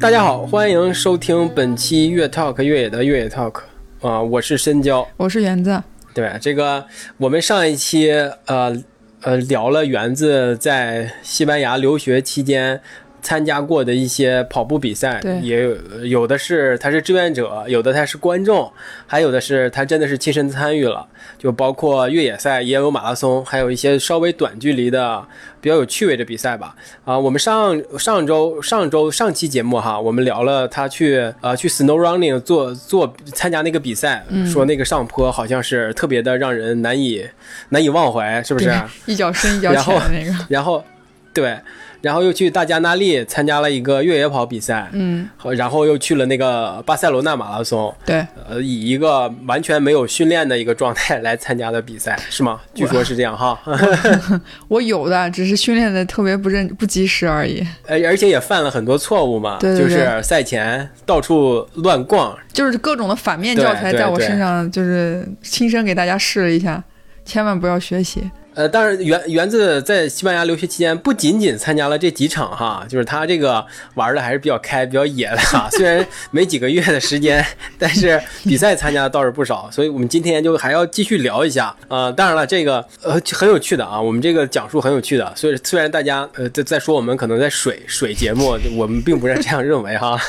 大家好，欢迎收听本期越 Talk 越野的越野 Talk 啊、我是深交。我是园子，对，这个我们上一期呃呃聊了园子在西班牙留学期间参加过的一些跑步比赛，也有有的是他是志愿者，有的他是观众，还有的是他真的是亲身参与了，就包括越野赛，也有马拉松，还有一些稍微短距离的比较有趣味的比赛吧。啊，我们上上周上周上期节目哈，我们聊了他去呃去 snow running 做做参加那个比赛，说那个上坡好像是特别的让人难以难以忘怀，是不是？一脚深一脚浅的那个，然后，对，然后又去大加那利参加了一个越野跑比赛，嗯，然后又去了那个巴塞罗那马拉松，对，呃，以一个完全没有训练的一个状态来参加的比赛，是吗？据说是这样哈，我有的，只是训练的特别不认不及时而已，而而且也犯了很多错误嘛，对对对。就是赛前到处乱逛，就是各种的反面教材在我身上，就是亲身给大家试了一下，千万不要学习。呃，当然，园园子在西班牙留学期间，不仅仅参加了这几场哈，就是他这个玩的还是比较开、比较野的哈。虽然没几个月的时间，但是比赛参加的倒是不少。所以我们今天就还要继续聊一下。呃，当然了，这个呃很有趣的啊，我们这个讲述很有趣的。所以虽然大家呃在在说我们可能在水水节目，我们并不是这样认为哈。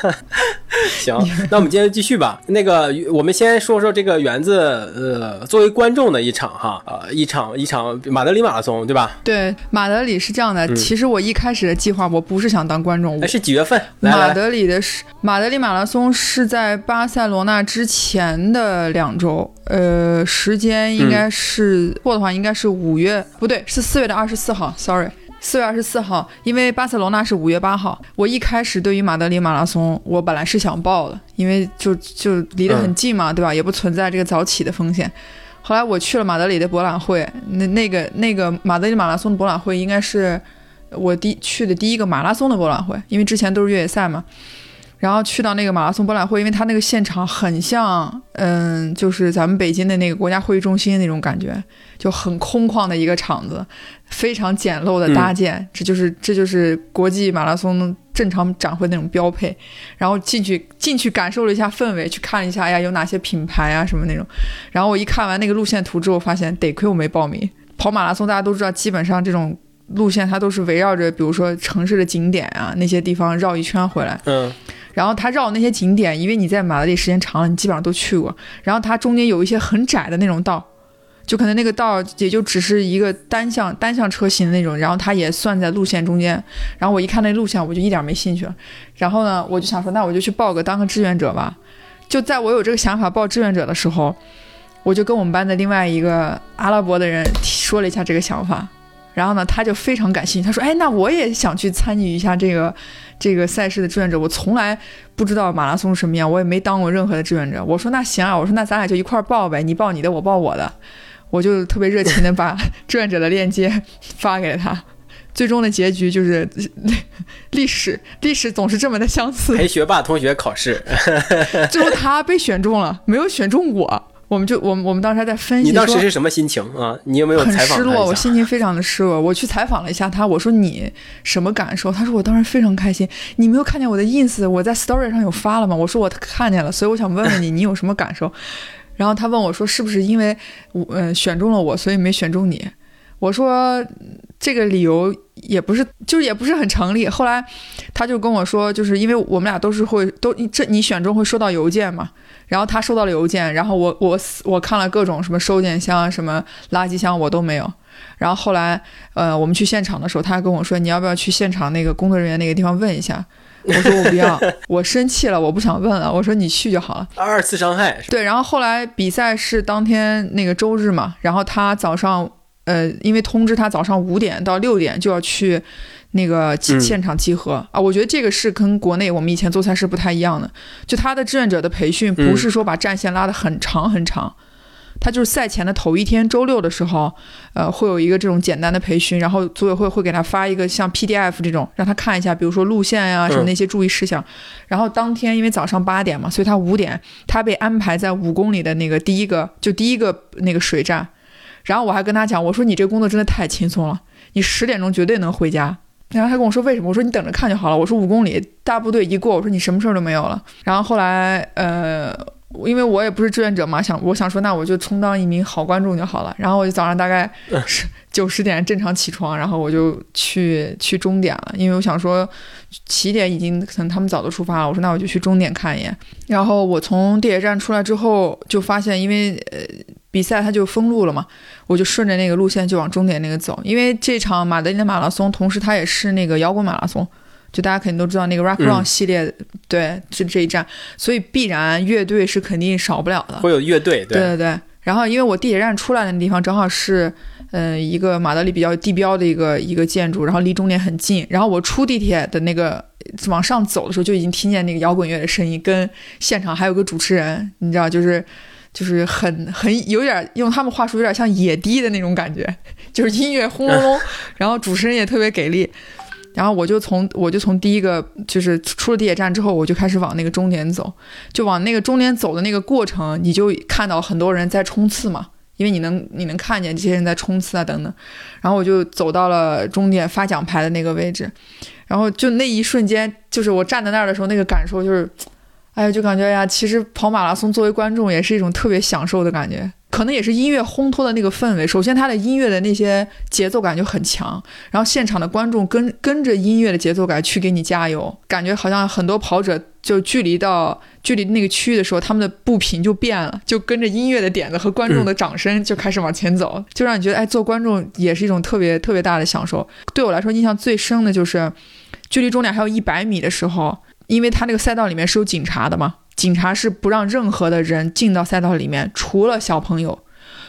行，那我们今天继续吧。那个，我们先说说这个园子，呃，作为观众的一场哈，呃，一场一场马德里马拉松，对吧？对，马德里是这样的，其实我一开始的计划我不是想当观众，是几月份？来来来，马德里的是马德里马拉松是在巴塞罗那之前的两周，呃，时间应该是错的话应该是五月，不对，是四月的二十四号，sorry。四月二十四号，因为巴塞罗那是五月八号。我一开始对于马德里马拉松，我本来是想报的，因为就就离得很近嘛，对吧？也不存在这个早起的风险。后来我去了马德里的博览会，那那个那个马德里马拉松的博览会应该是我第去的第一个马拉松的博览会，因为之前都是越野赛嘛。然后去到那个马拉松博览会，因为它那个现场很像，嗯，就是咱们北京的那个国家会议中心那种感觉，就很空旷的一个场子，非常简陋的搭建，这就是这就是国际马拉松正常展会那种标配。然后进去进去感受了一下氛围，去看了一下，哎呀，有哪些品牌啊什么那种。然后我一看完那个路线图之后，发现得亏我没报名。跑马拉松大家都知道，基本上这种路线它都是围绕着，比如说城市的景点啊那些地方绕一圈回来。嗯然后它绕那些景点，因为你在马德里时间长了，你基本上都去过。然后它中间有一些很窄的那种道，就可能那个道也就只是一个单向单向车型的那种，然后它也算在路线中间。然后我一看那路线，我就一点没兴趣了。然后呢，我就想说，那我就去报个当个志愿者吧。就在我有这个想法报志愿者的时候，我就跟我们班的另外一个阿拉伯的人说了一下这个想法。然后呢，他就非常感兴趣，他说：“哎，那我也想去参与一下这个这个赛事的志愿者。我从来不知道马拉松什么样，我也没当过任何的志愿者。”我说：“那行啊，我说那咱俩就一块儿报呗，你报你的，我报我的。”我就特别热情的把 志愿者的链接发给了他。最终的结局就是历史，历史总是这么的相似。陪学霸同学考试，最后他被选中了，没有选中我。我们就我们我们当时还在分析你当时是什么心情啊？你有没有很采访失落，我？心情非常的失落。我去采访了一下他，我说你什么感受？他说我当时非常开心。你没有看见我的 ins，我在 story 上有发了吗？我说我看见了，所以我想问问你，你有什么感受？然后他问我说是不是因为我呃选中了我，所以没选中你？我说这个理由也不是，就是也不是很成立。后来他就跟我说，就是因为我们俩都是会都这你选中会收到邮件嘛，然后他收到了邮件，然后我我我看了各种什么收件箱、什么垃圾箱，我都没有。然后后来呃我们去现场的时候，他还跟我说，你要不要去现场那个工作人员那个地方问一下？我说我不要，我生气了，我不想问了。我说你去就好了。二次伤害，对，然后后来比赛是当天那个周日嘛，然后他早上，呃，因为通知他早上五点到六点就要去那个集嗯现场集合、啊，我觉得这个是跟国内我们以前做赛事不太一样的，就他的志愿者的培训不是说把战线拉得很长很长。他就是赛前的头一天，周六的时候，呃，会有一个这种简单的培训，然后组委会会给他发一个像 PDF 这种，让他看一下，比如说路线呀、什么那些注意事项。然后当天因为早上八点嘛，所以他五点他被安排在五公里的那个第一个就第一个那个水站。然后我还跟他讲，我说你这个工作真的太轻松了，你十点钟绝对能回家。然后他跟我说为什么？我说你等着看就好了。我说五公里大部队一过，我说你什么事儿都没有了。然后后来呃，因为我也不是志愿者嘛，想我想说那我就充当一名好观众就好了。然后我就早上大概是九十点正常起床，然后我就去去终点了，因为我想说起点已经可能他们早都出发了。我说那我就去终点看一眼。然后我从地铁站出来之后，就发现因为呃比赛它就封路了嘛，我就顺着那个路线就往终点那个走。因为这场马德里的马拉松，同时它也是那个摇滚马拉松，就大家肯定都知道那个 Rock Run 嗯系列，对，是这一站，所以必然乐队是肯定少不了的。会有乐队，对对对。然后因为我地铁站出来的地方正好是，呃，一个马德里比较地标的一个一个建筑，然后离终点很近。然后我出地铁的那个往上走的时候，就已经听见那个摇滚乐的声音，跟现场还有个主持人，你知道，就是就是很很有点用他们话说有点像野迪的那种感觉，就是音乐轰隆隆，然后主持人也特别给力。然后我就从我就从第一个就是出了地铁站之后，我就开始往那个终点走，就往那个终点走的那个过程，你就看到很多人在冲刺嘛，因为你能你能看见这些人在冲刺啊等等。然后我就走到了终点发奖牌的那个位置，然后就那一瞬间，就是我站在那儿的时候，那个感受就是，哎呀，就感觉呀，其实跑马拉松作为观众也是一种特别享受的感觉。可能也是音乐烘托的那个氛围。首先，它的音乐的那些节奏感就很强，然后现场的观众跟跟着音乐的节奏感去给你加油，感觉好像很多跑者就距离到距离那个区域的时候，他们的步频就变了，就跟着音乐的点子和观众的掌声就开始往前走，就让你觉得，哎，做观众也是一种特别特别大的享受。对我来说，印象最深的就是距离终点还有一百米的时候，因为他那个赛道里面是有警察的嘛。警察是不让任何的人进到赛道里面，除了小朋友，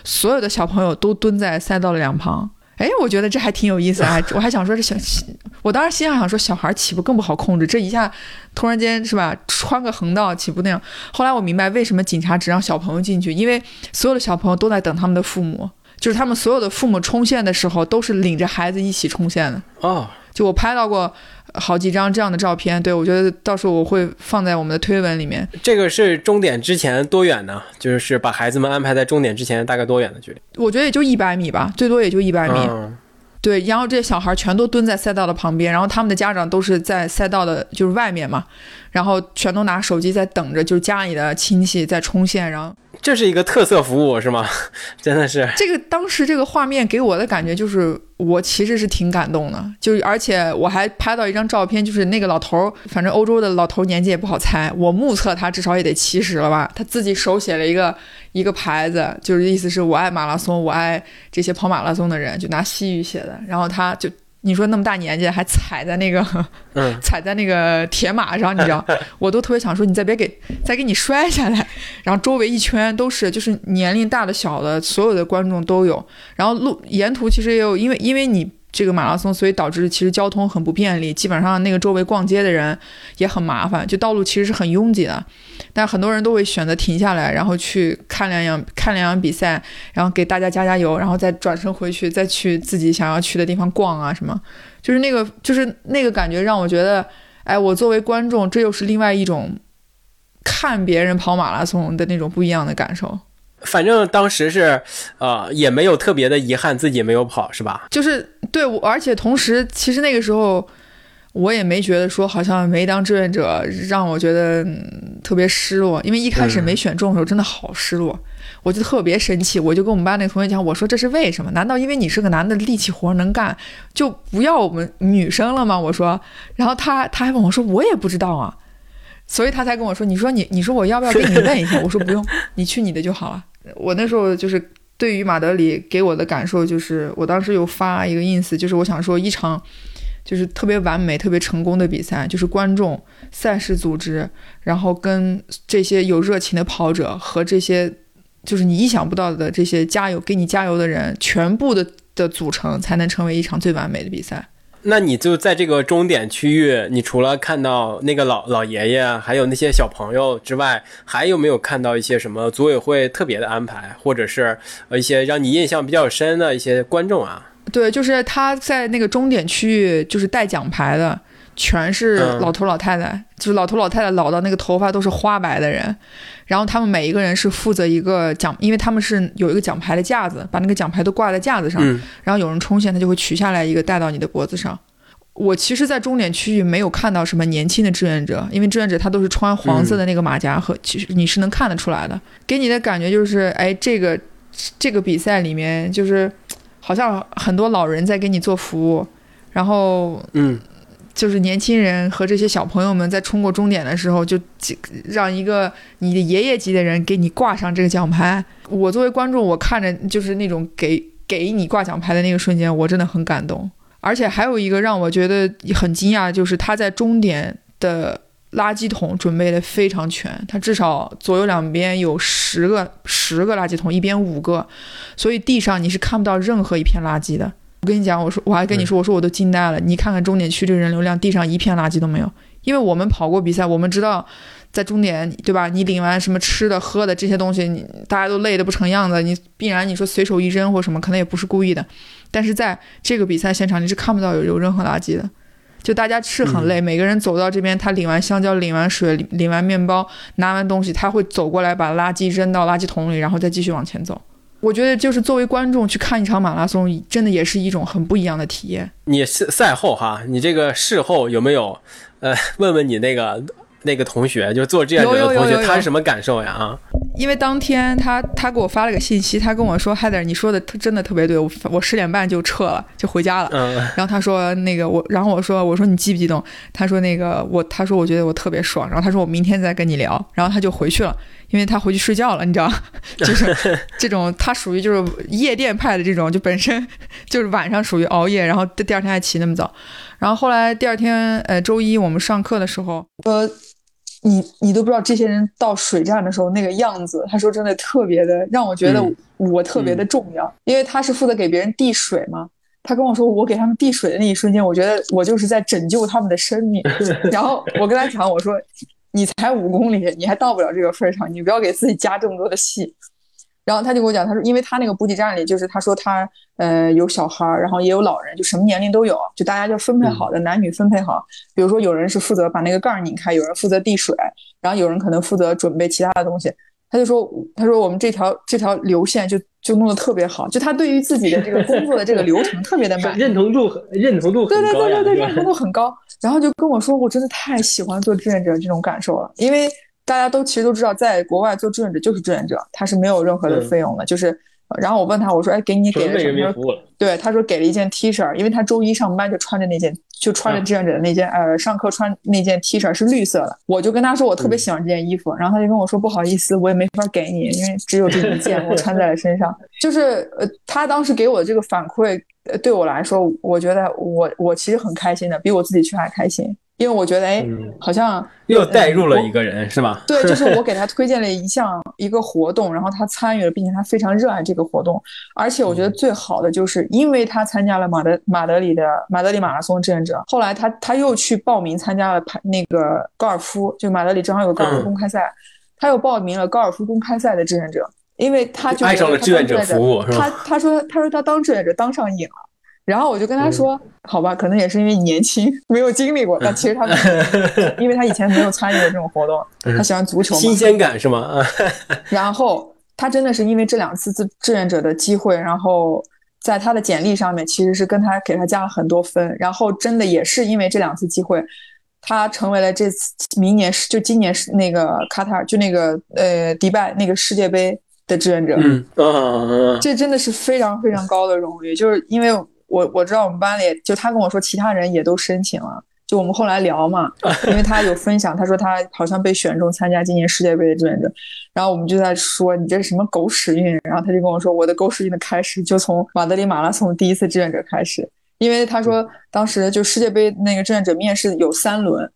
所有的小朋友都蹲在赛道的两旁。哎，我觉得这还挺有意思啊！我还想说这小，我当时心想想说小孩岂不更不好控制，这一下突然间是吧，穿个横道起步那样。后来我明白为什么警察只让小朋友进去，因为所有的小朋友都在等他们的父母，就是他们所有的父母冲线的时候都是领着孩子一起冲线的。哦，就我拍到过好几张这样的照片，对我觉得到时候我会放在我们的推文里面。这个是终点之前多远呢？就是把孩子们安排在终点之前大概多远的距离？我觉得也就一百米吧，最多也就一百米。嗯对，然后这些小孩全都蹲在赛道的旁边，然后他们的家长都是在赛道的就是外面嘛，然后全都拿手机在等着，就是家里的亲戚在冲线，然后这是一个特色服务是吗？真的是，这个当时这个画面给我的感觉就是，我其实是挺感动的，就而且我还拍到一张照片，就是那个老头儿，反正欧洲的老头儿年纪也不好猜，我目测他至少也得七十了吧，他自己手写了一个 一个牌子，就是意思是我爱马拉松，我爱这些跑马拉松的人，就拿西语写的，然后他就。你说那么大年纪还踩在那个，嗯，踩在那个铁马上，你知道，我都特别想说，你再别给，再给你摔下来。然后周围一圈都是，就是年龄大的、小的，所有的观众都有。然后路沿途其实也有，因为因为你这个马拉松，所以导致其实交通很不便利，基本上那个周围逛街的人也很麻烦，就道路其实是很拥挤的。但很多人都会选择停下来，然后去看两样看两样比赛，然后给大家加加油，然后再转身回去，再去自己想要去的地方逛啊什么。就是那个就是那个感觉让我觉得，哎，我作为观众，这又是另外一种看别人跑马拉松的那种不一样的感受。反正当时是，呃，也没有特别的遗憾自己没有跑，是吧？就是对，而且同时，其实那个时候我也没觉得说好像没当志愿者让我觉得、嗯特别失落，因为一开始没选中的时候真的好失落，我就特别生气，我就跟我们班那个同学讲，我说这是为什么？难道因为你是个男的力气活能干，就不要我们女生了吗？我说，然后他他还问我说，我也不知道啊，所以他才跟我说，你说你你说我要不要给你问一下？我说不用，你去你的就好了。我那时候就是对于马德里给我的感受就是，我当时有发一个 ins，就是我想说一场就是特别完美、特别成功的比赛，就是观众、赛事组织，然后跟这些有热情的跑者和这些就是你意想不到的这些加油给你加油的人，全部的的组成，才能成为一场最完美的比赛。那你就在这个终点区域，你除了看到那个老老爷爷，还有那些小朋友之外，还有没有看到一些什么组委会特别的安排，或者是呃一些让你印象比较深的一些观众啊？对，就是他在那个终点区域，就是带奖牌的，全是嗯。老头老太太，就是老头老太太老到那个头发都是花白的人，然后他们每一个人是负责一个奖，因为他们是有一个奖牌的架子，把那个奖牌都挂在架子上，嗯。然后有人冲线，他就会取下来一个戴到你的脖子上。我其实，在终点区域没有看到什么年轻的志愿者，因为志愿者他都是穿黄色的那个马甲和，其实你是能看得出来的，给你的感觉就是，哎，这个这个比赛里面就是好像很多老人在给你做服务，然后嗯就是年轻人和这些小朋友们在冲过终点的时候，就让一个你的爷爷级的人给你挂上这个奖牌。我作为观众，我看着就是那种给给你挂奖牌的那个瞬间，我真的很感动。而且还有一个让我觉得很惊讶，就是他在终点的垃圾桶准备的非常全，他至少左右两边有十个十个垃圾桶，一边五个，所以地上你是看不到任何一片垃圾的。我跟你讲，我说我还跟你说，我说我都惊呆了。你看看终点区这个人流量，地上一片垃圾都没有。因为我们跑过比赛，我们知道在终点，对吧？你领完什么吃的、喝的这些东西，你大家都累得不成样子，你必然你说随手一扔或什么，可能也不是故意的。但是在这个比赛现场，你是看不到有有任何垃圾的。就大家是很累，每个人走到这边，他领完香蕉、领完水、领领完面包、拿完东西，他会走过来把垃圾扔到垃圾桶里，然后再继续往前走。我觉得就是作为观众去看一场马拉松，真的也是一种很不一样的体验。你赛赛后哈，你这个事后有没有呃问问你那个那个同学，就做志愿者的同学，有有有有有他是什么感受呀？啊，因为当天他他给我发了个信息，他跟我说：“Heather，你说的特真的特别对，我我十点半就撤了，就回家了。”嗯然后他说那个我，然后我说我说你激不激动？他说那个我他说我觉得我特别爽。然后他说我明天再跟你聊。然后他就回去了，因为他回去睡觉了，你知道，就是 这种他属于就是夜店派的这种，就本身 就是晚上属于熬夜，然后第二天还起那么早。然后后来第二天呃周一我们上课的时候，呃。你你都不知道这些人到水站的时候那个样子，他说真的特别的让我觉得嗯我特别的重要，因为他是负责给别人递水嘛。他跟我说，我给他们递水的那一瞬间，我觉得我就是在拯救他们的生命。然后我跟他讲，我说你才五公里，你还到不了这个份儿上，你不要给自己加这么多的戏。然后他就跟我讲，他说，因为他那个补给站里，就是他说他呃有小孩儿，然后也有老人，就什么年龄都有，就大家就分配好的，男女分配好。比如说有人是负责把那个盖儿拧开，有人负责递水，然后有人可能负责准备其他的东西。他就说，他说我们这条这条流线就就弄得特别好，就他对于自己的这个工作的这个流程特别的 满意。认同度很认同度对对很高呀，对对对，认同度很高。然后就跟我说，我真的太喜欢做志愿者这种感受了，因为大家都其实都知道，在国外做志愿者就是志愿者，他是没有任何的嗯费用的。就是，然后我问他，我说，哎，给你给了什么？对，他说给了一件 T 恤，因为他周一上班就穿着那件，就穿着嗯志愿者的那件，呃，上课穿那件 T 恤是绿色的。我就跟他说我特别喜欢这件衣服，然后他就跟我说不好意思，我也没法给你，因为只有这一件我穿在了身上。就是呃，他当时给我的这个反馈，呃，对我来说，我觉得我我其实很开心的，比我自己去还开心，因为我觉得哎，嗯好像又带入了一个人，是吧？对，就是我给他 推荐了一项一个活动，然后他参与了，并且他非常热爱这个活动。而且我觉得最好的就是，因为他参加了马德马德里的马德里马拉松志愿者，后来他他又去报名参加了排那个高尔夫，就马德里正好有高尔夫嗯公开赛，他又报名了高尔夫公开赛的志愿者，因为他就爱上了志愿者服务他他说他说他当志愿者当上瘾了。然后我就跟他说：“嗯好吧，可能也是因为你年轻，没有经历过。但其实他，因为他以前没有参与过这种活动，他喜欢足球，新鲜感是吗？啊，然后他真的是因为这两次志志愿者的机会，然后在他的简历上面其实是跟他给他加了很多分，然后真的也是因为这两次机会，他成为了这次明年是就今年是那个卡塔尔就那个呃迪拜那个世界杯的志愿者，嗯啊，这真的是非常非常高的荣誉，就是因为我我知道我们班里就他跟我说其他人也都申请了。就我们后来聊嘛，因为他有分享，他说他好像被选中参加今年世界杯的志愿者，然后我们就在说你这是什么狗屎运，然后他就跟我说我的狗屎运的开始就从马德里马拉松第一次志愿者开始，因为他说当时就世界杯那个志愿者面试有三轮，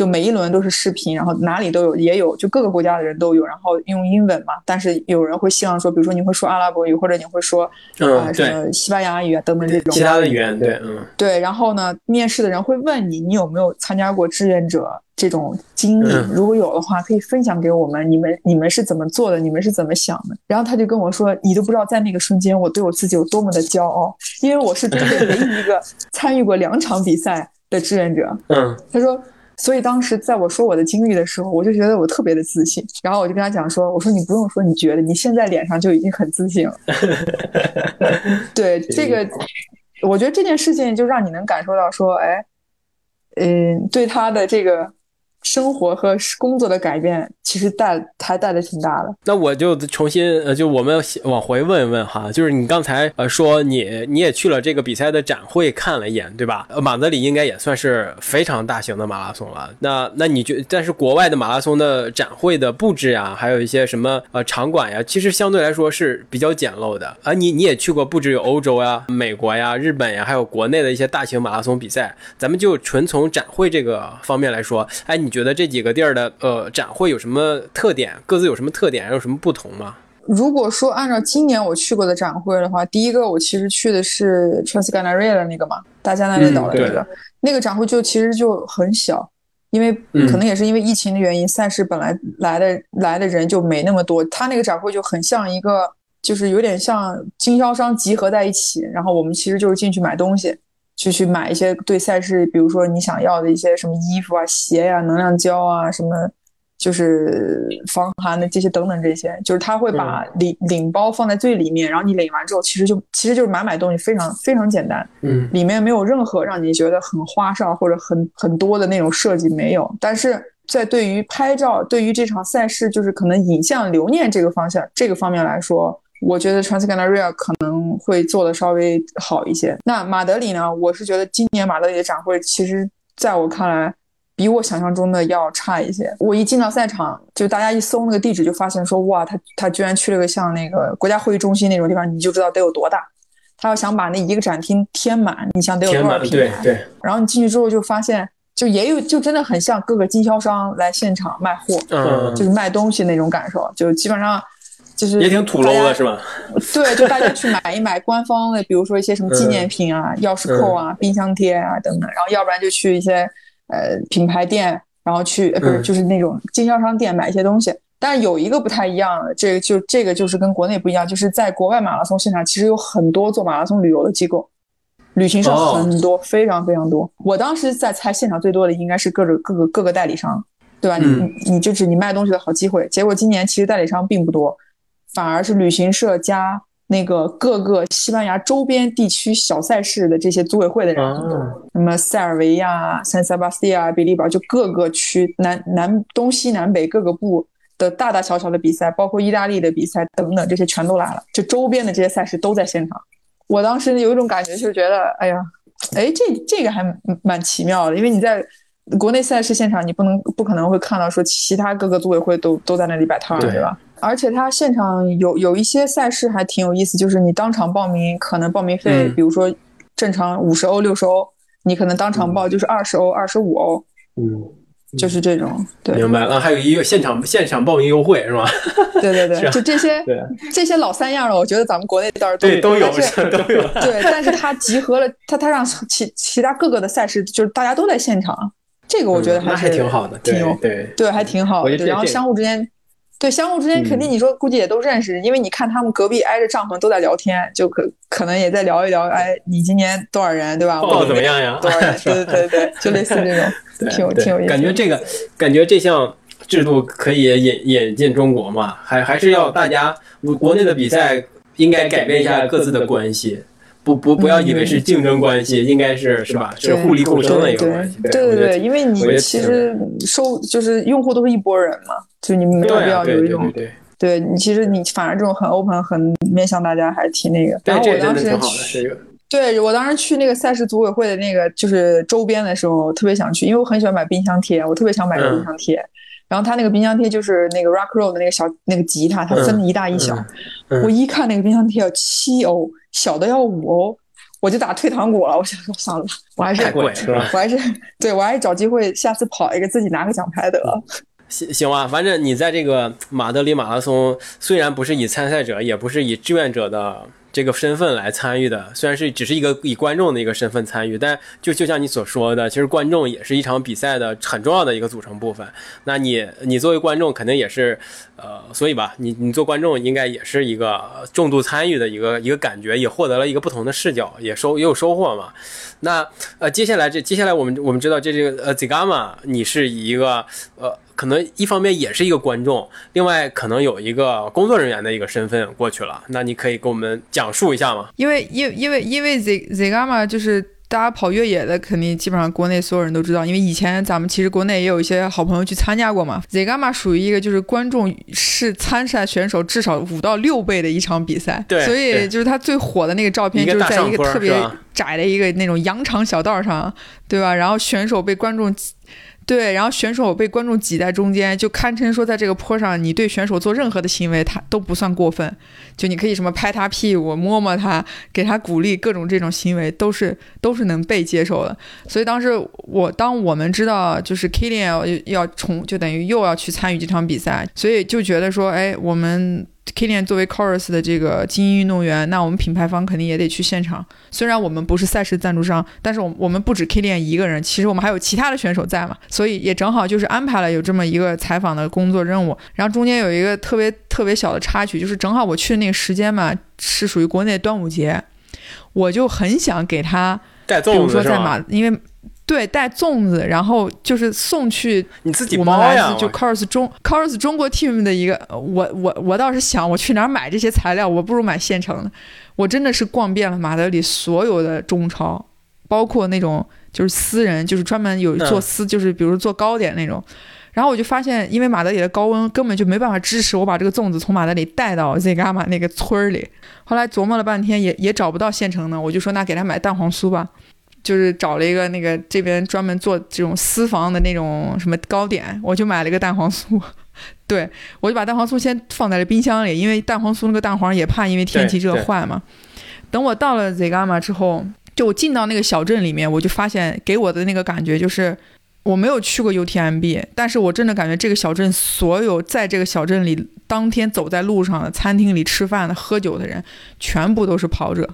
就每一轮都是视频，然后哪里都有，也有就各个国家的人都有，然后用英文嘛，但是有人会希望说，比如说你会说阿拉伯语，或者你会说啊、什么西班牙语啊等等这种其他的语言，对，嗯，对，然后呢，面试的人会问你，你有没有参加过志愿者这种经历？嗯如果有的话，可以分享给我们。你们你们是怎么做的？你们是怎么想的？然后他就跟我说，你都不知道在那个瞬间，我对我自己有多么的骄傲，因为我是中间唯一一个参与过两场比赛的志愿者。嗯他说，所以当时在我说我的经历的时候，我就觉得我特别的自信。然后我就跟他讲说，我说你不用说你觉得，你现在脸上就已经很自信了。对这个，我觉得这件事情就让你能感受到说，哎，嗯，对他的这个生活和工作的改变，其实带还带的挺大的。那我就重新呃，就我们往回问一问哈，就是你刚才呃说你你也去了这个比赛的展会看了一眼，对吧？呃马德里应该也算是非常大型的马拉松了。那那你觉，但是国外的马拉松的展会的布置呀，还有一些什么呃场馆呀，其实相对来说是比较简陋的啊。你你也去过，不只有欧洲呀、美国呀、日本呀，还有国内的一些大型马拉松比赛。咱们就纯从展会这个方面来说，哎，你觉得这几个地儿的呃展会有什么特点？各自有什么特点？有什么不同吗？如果说按照今年我去过的展会的话，第一个我其实去的是 Transcanaria 的那个嘛，大加那利岛的那个，那个展会就其实就很小，因为可能也是因为疫情的原因，赛事本来来的来的人就没那么多，他那个展会就很像一个，就是有点像经销商集合在一起，然后我们其实就是进去买东西，去去买一些对赛事，比如说你想要的一些什么衣服啊、鞋呀、能量胶啊什么。就是防寒的这些等等这些，就是他会把领领包放在最里面，然后你领完之后，其实就其实就是买买东西，非常非常简单，嗯，里面没有任何让你觉得很花哨或者很很多的那种设计没有。但是在对于拍照，对于这场赛事，就是可能影像留念这个方向这个方面来说，我觉得 Transcanaria 可能会做的稍微好一些。那马德里呢？我是觉得今年马德里的展会，其实在我看来。比我想象中的要差一些。我一进到赛场，就大家一搜那个地址，就发现说，哇，他他居然去了个像那个国家会议中心那种地方，你就知道得有多大。他要想把那一个展厅填满，你想得有多少平台？对对。然后你进去之后就发现，就也有，就真的很像各个经销商来现场卖货，嗯，就是卖东西那种感受。就基本上就是也挺土楼的是吧？对，就大家去买一买官方的，比如说一些什么纪念品啊、钥匙扣啊、冰箱贴啊等等。然后要不然就去一些。呃，品牌店，然后去不是就是那种经销商店买一些东西，但是有一个不太一样的，这个就这个就是跟国内不一样，就是在国外马拉松现场其实有很多做马拉松旅游的机构，旅行社很多，非常非常多。我当时在猜现场最多的应该是各种各个各个代理商，对吧？你你就是你卖东西的好机会。结果今年其实代理商并不多，反而是旅行社加。那个各个西班牙周边地区小赛事的这些组委会的人，什么塞尔维亚、圣塞巴斯蒂亚、比利堡，就各个区南南东西南北各个部的大大小小的比赛，包括意大利的比赛等等，这些全都来了。就周边的这些赛事都在现场。我当时有一种感觉，就是觉得，哎呀，哎，这这个还蛮奇妙的，因为你在国内赛事现场，你不能不可能会看到说其他各个组委会都都在那里摆摊，对吧？而且他现场有有一些赛事还挺有意思，就是你当场报名，可能报名费，比如说正常五十欧、六十欧，你可能当场报就是二十欧、二十五欧，嗯，就是这种。对，明白了。还有一个现场现场报名优惠是吧？对对对，就这些这些老三样了，我觉得咱们国内倒是都有，都有，都有。对，但是他集合了，他他让其其他各个的赛事，就是大家都在现场，这个我觉得还是挺好的，挺有对对，还挺好的。然后相互之间。对，相互之间肯定你说估计也都认识，因为你看他们隔壁挨着帐篷都在聊天，就可可能也在聊一聊，哎，你今年多少人，对吧？报的怎么样呀？多少人？对对对对，就类似这种，挺有挺有意思。感觉这个，感觉这项制度可以引引进中国嘛？还还是要大家国内的比赛应该改变一下各自的关系。不不不要以为是竞争关系，应该是是吧？是互利共生的一个关系。对对对，因为你其实收就是用户都是一波人嘛，就你没有必要有一种对你其实你反而这种很 open 很面向大家还挺那个。然后我当时去，对我当时去那个赛事组委会的那个就是周边的时候，特别想去，因为我很喜欢买冰箱贴，我特别想买个冰箱贴。然后他那个冰箱贴就是那个 Rock Roll 的那个小那个吉他，它分的一大一小。我一看那个冰箱贴要七欧，小的要五欧，我就打退堂鼓了。我想说算了，我还是我还是对我还是找机会下次跑一个自己拿个奖牌得了。行行吧，反正你在这个马德里马拉松，虽然不是以参赛者，也不是以志愿者的这个身份来参与的，虽然是只是一个以观众的一个身份参与，但就就像你所说的，其实观众也是一场比赛的很重要的一个组成部分。那你你作为观众肯定也是，呃，所以吧，你你做观众应该也是一个重度参与的一个一个感觉，也获得了一个不同的视角，也收也有收获嘛。那呃，接下来这接下来我们我们知道这这个呃 Zigama，你是一个呃。可能一方面也是一个观众，另外可能有一个工作人员的一个身份过去了。那你可以给我们讲述一下吗？因为因因为因为 Z Zigama 就是大家跑越野的，肯定基本上国内所有人都知道。因为以前咱们其实国内也有一些好朋友去参加过嘛。Zigama 属于一个就是观众是参赛选手至少五到六倍的一场比赛，对，所以就是他最火的那个照片就是在一个特别窄的一个那种羊肠小道上，对吧？然后选手被观众。对，然后选手被观众挤在中间，就堪称说，在这个坡上，你对选手做任何的行为，他都不算过分。就你可以什么拍他屁股、摸摸他、给他鼓励，各种这种行为都是都是能被接受的。所以当时我当我们知道就是 Kilian 要重，就等于又要去参与这场比赛，所以就觉得说，哎，我们。Kilian 作为 Chorus 的这个精英运动员，那我们品牌方肯定也得去现场。虽然我们不是赛事赞助商，但是我我们不止 Kilian 一个人，其实我们还有其他的选手在嘛，所以也正好就是安排了有这么一个采访的工作任务。然后中间有一个特别特别小的插曲，就是正好我去的那个时间嘛，是属于国内端午节，我就很想给他，比如说在马，因为。对，带粽子，然后就是送去你自己包呀。就 Cars 中 Cars 中国 team 的一个，我我我倒是想，我去哪儿买这些材料？我不如买现成的。我真的是逛遍了马德里所有的中超，包括那种就是私人，就是专门有做私，就是比如做糕点那种。然后我就发现，因为马德里的高温根本就没办法支持我把这个粽子从马德里带到 Zigama 那个村儿里。后来琢磨了半天，也也找不到现成的，我就说那给他买蛋黄酥吧。就是找了一个那个这边专门做这种私房的那种什么糕点，我就买了一个蛋黄酥，对我就把蛋黄酥先放在了冰箱里，因为蛋黄酥那个蛋黄也怕因为天气热坏嘛。等我到了 Zegama 之后，就我进到那个小镇里面，我就发现给我的那个感觉就是我没有去过 UTMB，但是我真的感觉这个小镇所有在这个小镇里当天走在路上的餐厅里吃饭的、喝酒的人，全部都是跑者。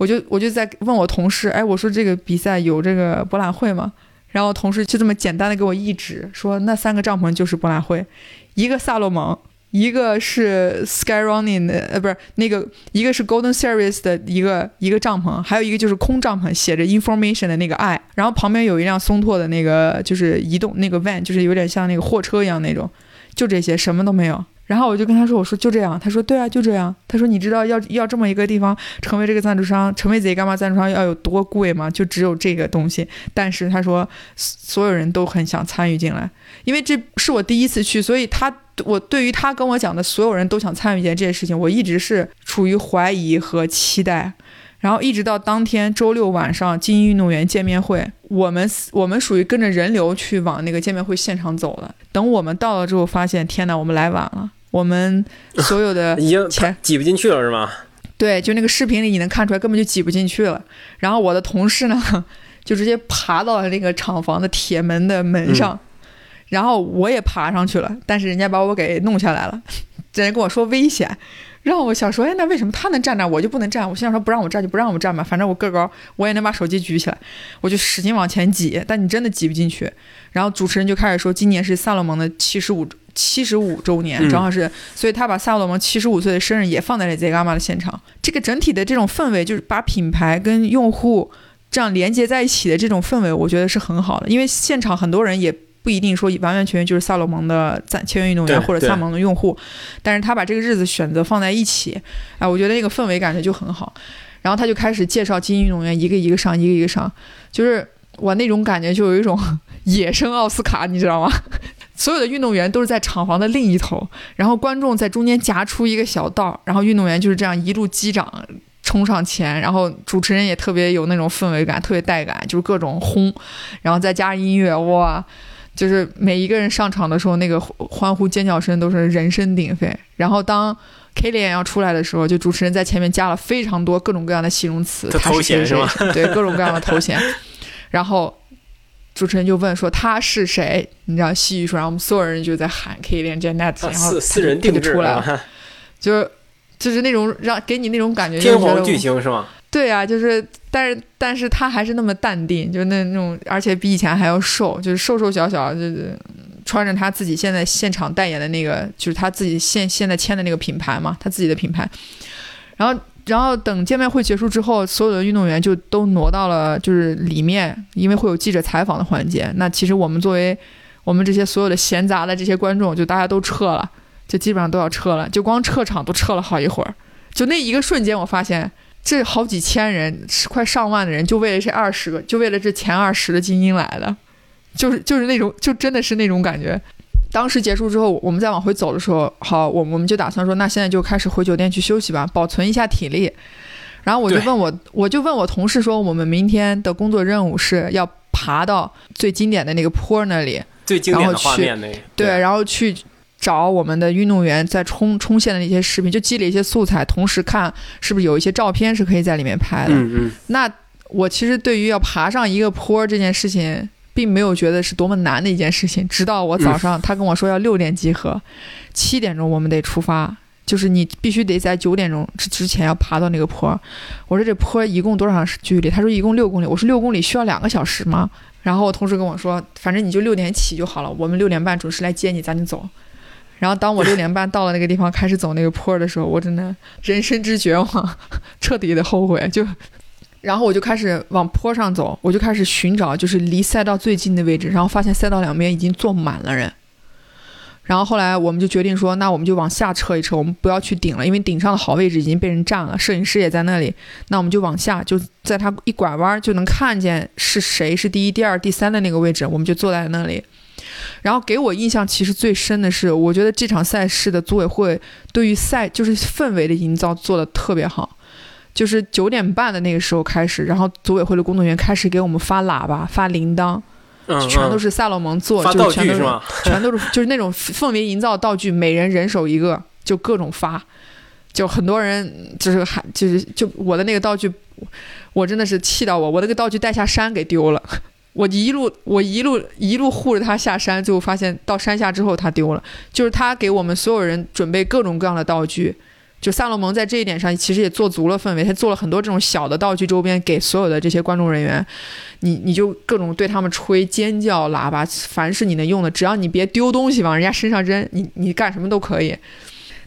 我就我就在问我同事，哎，我说这个比赛有这个博览会吗？然后同事就这么简单的给我一指，说那三个帐篷就是博览会，一个萨洛蒙，一个是 Sky Running 的，呃，不是那个，一个是 Golden Series 的一个一个帐篷，还有一个就是空帐篷，写着 Information 的那个 I，然后旁边有一辆松拓的那个就是移动那个 van，就是有点像那个货车一样那种，就这些，什么都没有。然后我就跟他说：“我说就这样。”他说：“对啊，就这样。”他说：“你知道要要这么一个地方成为这个赞助商，成为 Z 干嘛赞助商要有多贵吗？就只有这个东西。但是他说所有人都很想参与进来，因为这是我第一次去，所以他我对于他跟我讲的所有人都想参与进这件事情，我一直是处于怀疑和期待。”然后一直到当天周六晚上精英运动员见面会，我们我们属于跟着人流去往那个见面会现场走了。等我们到了之后，发现天哪，我们来晚了。我们所有的 已经钱挤不进去了，是吗？对，就那个视频里你能看出来，根本就挤不进去了。然后我的同事呢，就直接爬到了那个厂房的铁门的门上，然后我也爬上去了，但是人家把我给弄下来了，人家跟我说危险。让我想说，哎，那为什么他能站那，我就不能站？我心想说，不让我站就不让我站吧，反正我个高，我也能把手机举起来，我就使劲往前挤。但你真的挤不进去。然后主持人就开始说，今年是萨洛蒙的七十五七十五周年，正好是，所以他把萨洛蒙七十五岁的生日也放在了 Zigama 的现场。这个整体的这种氛围，就是把品牌跟用户这样连接在一起的这种氛围，我觉得是很好的。因为现场很多人也。不一定说完完全全就是萨洛蒙的赞签约运动员或者萨蒙的用户，但是他把这个日子选择放在一起，哎，我觉得那个氛围感觉就很好。然后他就开始介绍精英运动员一个一个上，一个一个上，就是我那种感觉就有一种 野生奥斯卡，你知道吗？所有的运动员都是在厂房的另一头，然后观众在中间夹出一个小道，然后运动员就是这样一路击掌冲上前，然后主持人也特别有那种氛围感，特别带感，就是各种轰，然后再加上音乐，哇！就是每一个人上场的时候，那个欢呼尖叫声都是人声鼎沸。然后当 Kilian 要出来的时候，就主持人在前面加了非常多各种各样的形容词，他头衔是吗？对，各种各样的头衔。然后主持人就问说他是谁？你知道细雨说，然后我们所有人就在喊 K 连 Janet，然后私人定制出来了，就是就是那种让给你那种感觉，天是巨星是吗？对啊，就是，但是但是他还是那么淡定，就是那那种，而且比以前还要瘦，就是瘦瘦小小，就是穿着他自己现在现场代言的那个，就是他自己现现在签的那个品牌嘛，他自己的品牌。然后然后等见面会结束之后，所有的运动员就都挪到了就是里面，因为会有记者采访的环节。那其实我们作为我们这些所有的闲杂的这些观众，就大家都撤了，就基本上都要撤了，就光撤场都撤了好一会儿。就那一个瞬间，我发现。这好几千人，快上万的人，就为了这二十个，就为了这前二十的精英来的，就是就是那种，就真的是那种感觉。当时结束之后，我们再往回走的时候，好，我我们就打算说，那现在就开始回酒店去休息吧，保存一下体力。然后我就问我，我就问我同事说，我们明天的工作任务是要爬到最经典的那个坡那里，最经典的画面那个，对，然后去找我们的运动员在冲冲线的那些视频，就积累一些素材，同时看是不是有一些照片是可以在里面拍的。嗯嗯，那我其实对于要爬上一个坡这件事情，并没有觉得是多么难的一件事情。直到我早上他跟我说要六点集合，七点钟我们得出发，就是你必须得在九点钟之之前要爬到那个坡。我说这坡一共多长时距离？他说一共六公里。我说六公里需要两个小时吗？然后我同事跟我说，反正你就六点起就好了，我们六点半准时来接你，咱就走。然后当我六点半到了那个地方，开始走那个坡的时候，我真的人生之绝望，彻底的后悔。就，然后我就开始往坡上走，我就开始寻找就是离赛道最近的位置，然后发现赛道两边已经坐满了人。然后后来我们就决定说，那我们就往下撤一撤，我们不要去顶了，因为顶上的好位置已经被人占了，摄影师也在那里。那我们就往下，就在他一拐弯就能看见是谁是第一、第二、第三的那个位置，我们就坐在那里。然后给我印象其实最深的是，我觉得这场赛事的组委会对于赛就是氛围的营造做得特别好。就是九点半的那个时候开始，然后组委会的工作人员开始给我们发喇叭、发铃铛，嗯，嗯全都是萨洛蒙做，就全都是具是吗？全都是 就是那种氛围营造道具，每人人手一个，就各种发，就很多人就是还就是就我的那个道具，我真的是气到我，我那个道具带下山给丢了。我一路我一路一路护着他下山，最后发现到山下之后他丢了。就是他给我们所有人准备各种各样的道具，就萨洛蒙在这一点上其实也做足了氛围，他做了很多这种小的道具周边给所有的这些观众人员，你你就各种对他们吹尖叫喇叭，凡是你能用的，只要你别丢东西往人家身上扔，你你干什么都可以。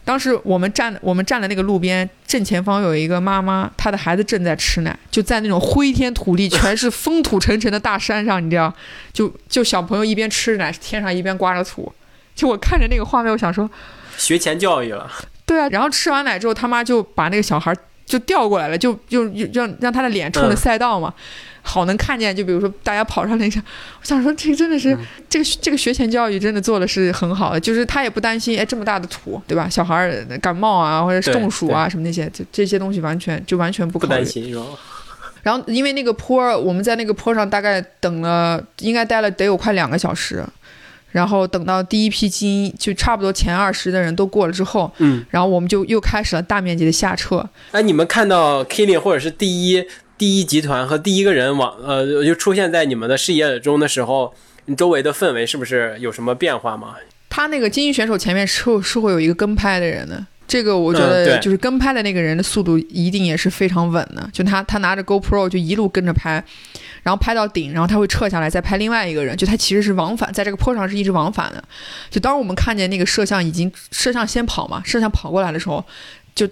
当时我们站我们站的那个路边正前方有一个妈妈，她的孩子正在吃奶，就在那种灰天土地、全是风土沉沉的大山上，你知道，就就小朋友一边吃奶，天上一边刮着土。就我看着那个画面，我想说，学前教育了，对啊，然后吃完奶之后，他妈就把那个小孩就调过来了，就就就让让他的脸冲着嗯赛道嘛，好能看见。就比如说大家跑上那上，我想说这个真的是、嗯这个这个学前教育真的做的是很好的，就是他也不担心哎这么大的土，对吧？小孩儿感冒啊或者是中暑啊什么那些，就这些东西完全就完全不不考虑担。心是吧？然后因为那个坡儿，我们在那个坡上大概等了，应该待了得有快两个小时。然后等到第一批精英，就差不多前二十的人都过了之后，嗯，然后我们就又开始了大面积的下撤。哎，你们看到 Killing 或者是第一第一集团和第一个人往呃就出现在你们的视野中的时候，你周围的氛围是不是有什么变化吗？他那个精英选手前面是会是会有一个跟拍的人的，这个我觉嗯得就是跟拍的那个人的速度一定也是非常稳的，就他他拿着 GoPro 就一路跟着拍，然后拍到顶，然后他会撤下来再拍另外一个人，就他其实是往返，在这个坡上是一直往返的。就当我们看见那个摄像已经摄像先跑嘛，摄像跑过来的时候。就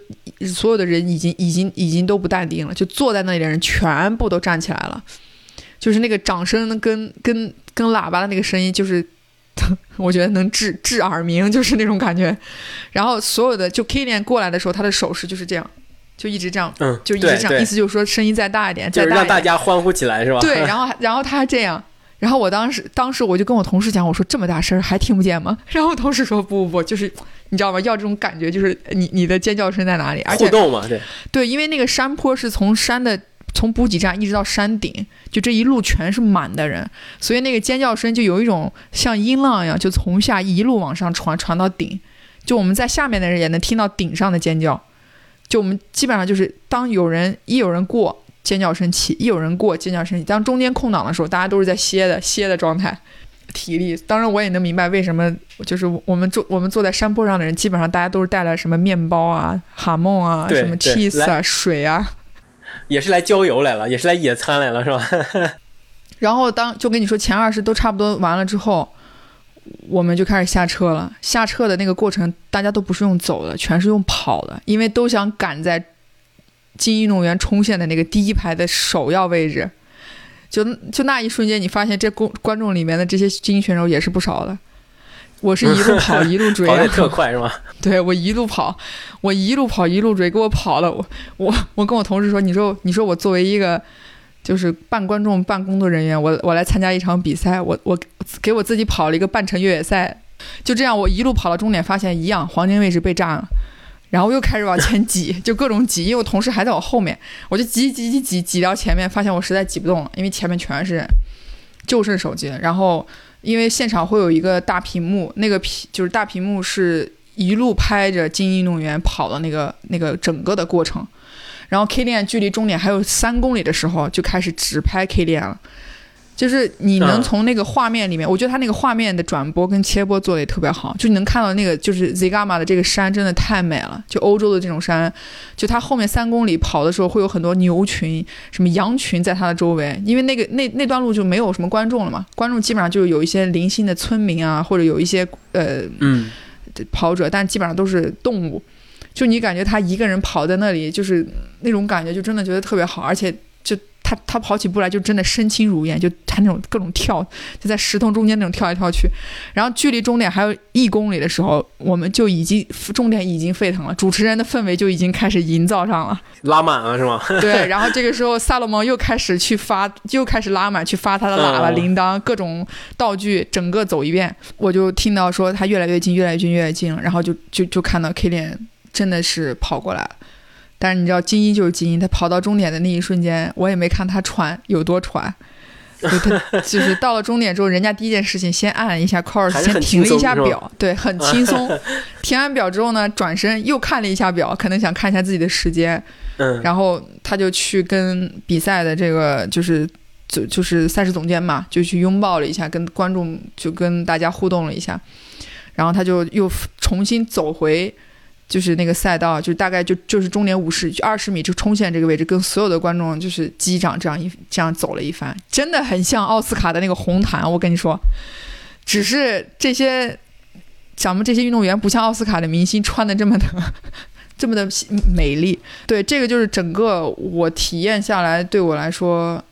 所有的人已经已经已经都不淡定了，就坐在那里的人全部都站起来了，就是那个掌声跟跟跟喇叭的那个声音，就是 我觉得能治治耳鸣，就是那种感觉。然后所有的就 Kilian 过来的时候，他的手势就是这样，就一直这样，嗯，就一直这样，意思就是说声音再大一点，再大一点。让大家欢呼起来是吧？对，然后还然后他还这样。然后我当时，当时我就跟我同事讲，我说这么大声儿还听不见吗？然后我同事说不不不，就是你知道吗？要这种感觉，就是你你的尖叫声在哪里？而且互动嘛，对，对，因为那个山坡是从山的从补给站一直到山顶，就这一路全是满的人，所以那个尖叫声就有一种像音浪一样，就从下一路往上传，传到顶。就我们在下面的人也能听到顶上的尖叫。就我们基本上就是当有人一有人过，尖叫声起；一有人过，尖叫声起。当中间空档的时候，大家都是在歇的歇的状态。体力。当然，我也能明白为什么，就是我们坐我们坐在山坡上的人，基本上大家都是带了什么面包啊、哈梦啊、什么对 cheese 啊、水啊。也是来郊游来了，也是来野餐来了，是吧？然后当就跟你说前二十都差不多完了之后，我们就开始下车了。下车的那个过程，大家都不是用走的，全是用跑的，因为都想赶在精英运动员冲线的那个第一排的首要位置。就就那一瞬间，你发现这观观众里面的这些精英选手也是不少的。我是一路跑一路追啊跑得，特快，是吗？对我一路跑，我一路跑一路追，给我跑了。我我我跟我同事说，你说你说我作为一个就是半观众半工作人员，我我来参加一场比赛，我我给我自己跑了一个半程越野赛，就这样我一路跑到终点，发现一样黄金位置被占了。然后又开始往前挤，就各种挤，因为我同事还在我后面，我就挤挤挤挤挤到前面，发现我实在挤不动了，因为前面全是人，就剩手机。然后因为现场会有一个大屏幕，那个屏就是大屏幕是一路拍着精英运动员跑的那个那个整个的过程。然后 K 链距离终点还有三公里的时候，就开始直拍 K 链了。就是你能嗯。从那个画面里面，我觉得他那个画面的转播跟切播做的也特别好，就你能看到那个就是 Zigama 的这个山真的太美了，就欧洲的这种山，就他后面三公里跑的时候会有很多牛群、什么羊群在他的周围，因为那个那那段路就没有什么观众了嘛，观众基本上就是有一些零星的村民啊，或者有一些呃嗯，跑者，但基本上都是动物。就你感觉他一个人跑在那里，就是那种感觉，就真的觉得特别好，而且就他他跑起步来就真的身轻如燕，就他那种各种跳，就在石头中间那种跳来跳去。然后距离终点还有一公里的时候，我们就已经终点已经沸腾了，主持人的氛围就已经开始营造上了。拉满了是吗？对，然后这个时候萨洛蒙又开始去发，又开始拉满去发他的喇叭、铃铛、各种道具，整个走一遍。我就听到说他越来越近，越来越近，越来越近了，然后就就就看到 K 链真的是跑过来了。但是你知道，精英就是精英，他跑到终点的那一瞬间，我也没看他喘有多喘。就他就是到了终点之后，人家第一件事情先按了一下 course，先停了一下表，对，很轻松。停完表之后呢，转身又看了一下表，可能想看一下自己的时间，嗯，然后他就去跟比赛的这个就是就就是赛事总监嘛，就去拥抱了一下，跟观众就跟大家互动了一下，然后他就又重新走回。就是那个赛道，就大概就就是终点五十二十米就冲线这个位置，跟所有的观众就是击掌这样一这样走了一番，真的很像奥斯卡的那个红毯。我跟你说，只是这些咱们这些运动员不像奥斯卡的明星穿的这么的 这么的美丽。对，这个就是整个我体验下来，对我来说，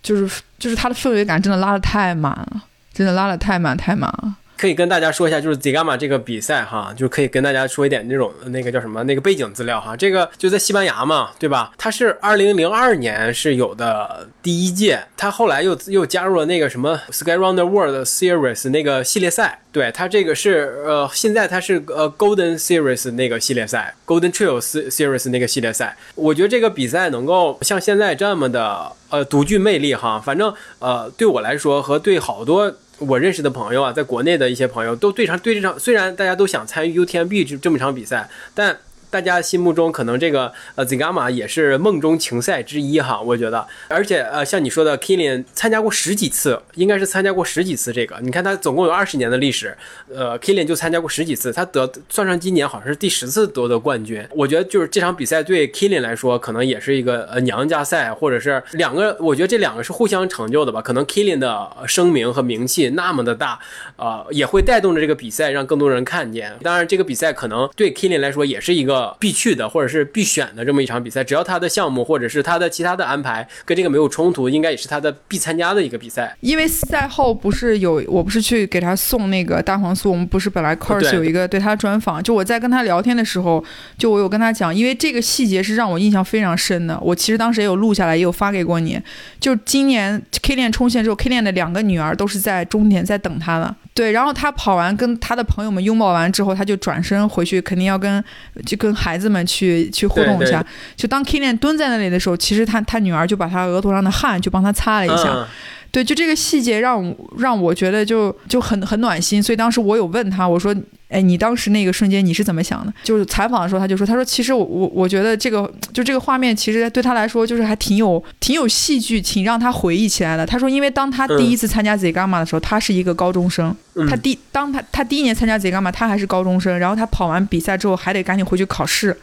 就是就是它的氛围感真的拉的太满了，真的拉的太满太满了。可以跟大家说一下，就是 Zigama 这个比赛哈，就可以跟大家说一点那种那个叫什么那个背景资料哈。这个就在西班牙嘛，对吧？它是二零零二年是有的第一届，它后来又又加入了那个什么 Sky Round World Series 那个系列赛。对，它这个是呃，现在它是呃 Golden Series 那个系列赛，Golden Trail Series 那个系列赛。我觉得这个比赛能够像现在这么的呃独具魅力哈，反正呃对我来说和对好多。我认识的朋友啊，在国内的一些朋友都对上对这场，虽然大家都想参与 UTMB 这这么场比赛，但大家心目中可能这个呃 Zigama 也是梦中情赛之一哈，我觉得。而且呃，像你说的 Kilian 参加过十几次，应该是参加过十几次这个。你看他总共有二十年的历史，呃，Kilian 就参加过十几次，他得算上今年好像是第十次夺得冠军。我觉得就是这场比赛对 Kilian 来说，可能也是一个呃娘家赛，或者是两个，我觉得这两个是互相成就的吧。可能 Kilian 的声名和名气那么的大，呃，也会带动着这个比赛让更多人看见。当然，这个比赛可能对 Kilian 来说也是一个必去的或者是必选的这么一场比赛。只要他的项目或者是他的其他的安排跟这个没有冲突，应该也是他的必参加的一个比赛。因为赛后不是有，我不是去给他送那个大黄酥，我们不是本来 course 有一个对他专访，就我在跟他聊天的时候，就我有跟他讲，因为这个细节是让我印象非常深的，我其实当时也有录下来，也有发给过你。就今年 K 链冲线之后，K 链的两个女儿都是在终点在等他的。对，然后他跑完跟他的朋友们拥抱完之后，他就转身回去，肯定要跟就跟孩子们去去互动一下。就当 Kian 蹲在那里的时候，其实他他女儿就把他额头上的汗就帮他擦了一下。嗯，对，就这个细节让我让我觉得就就很很暖心，所以当时我有问他，我说，哎，你当时那个瞬间你是怎么想的？就是采访的时候他就说，他说其实我我我觉得这个就这个画面其实对他来说就是还挺有挺有戏剧，挺让他回忆起来的。他说，因为当他第一次参加 Z Gamma 的时候，他是一个高中生，嗯他第当他他第一年参加 Z Gamma，他还是高中生，然后他跑完比赛之后还得赶紧回去考试。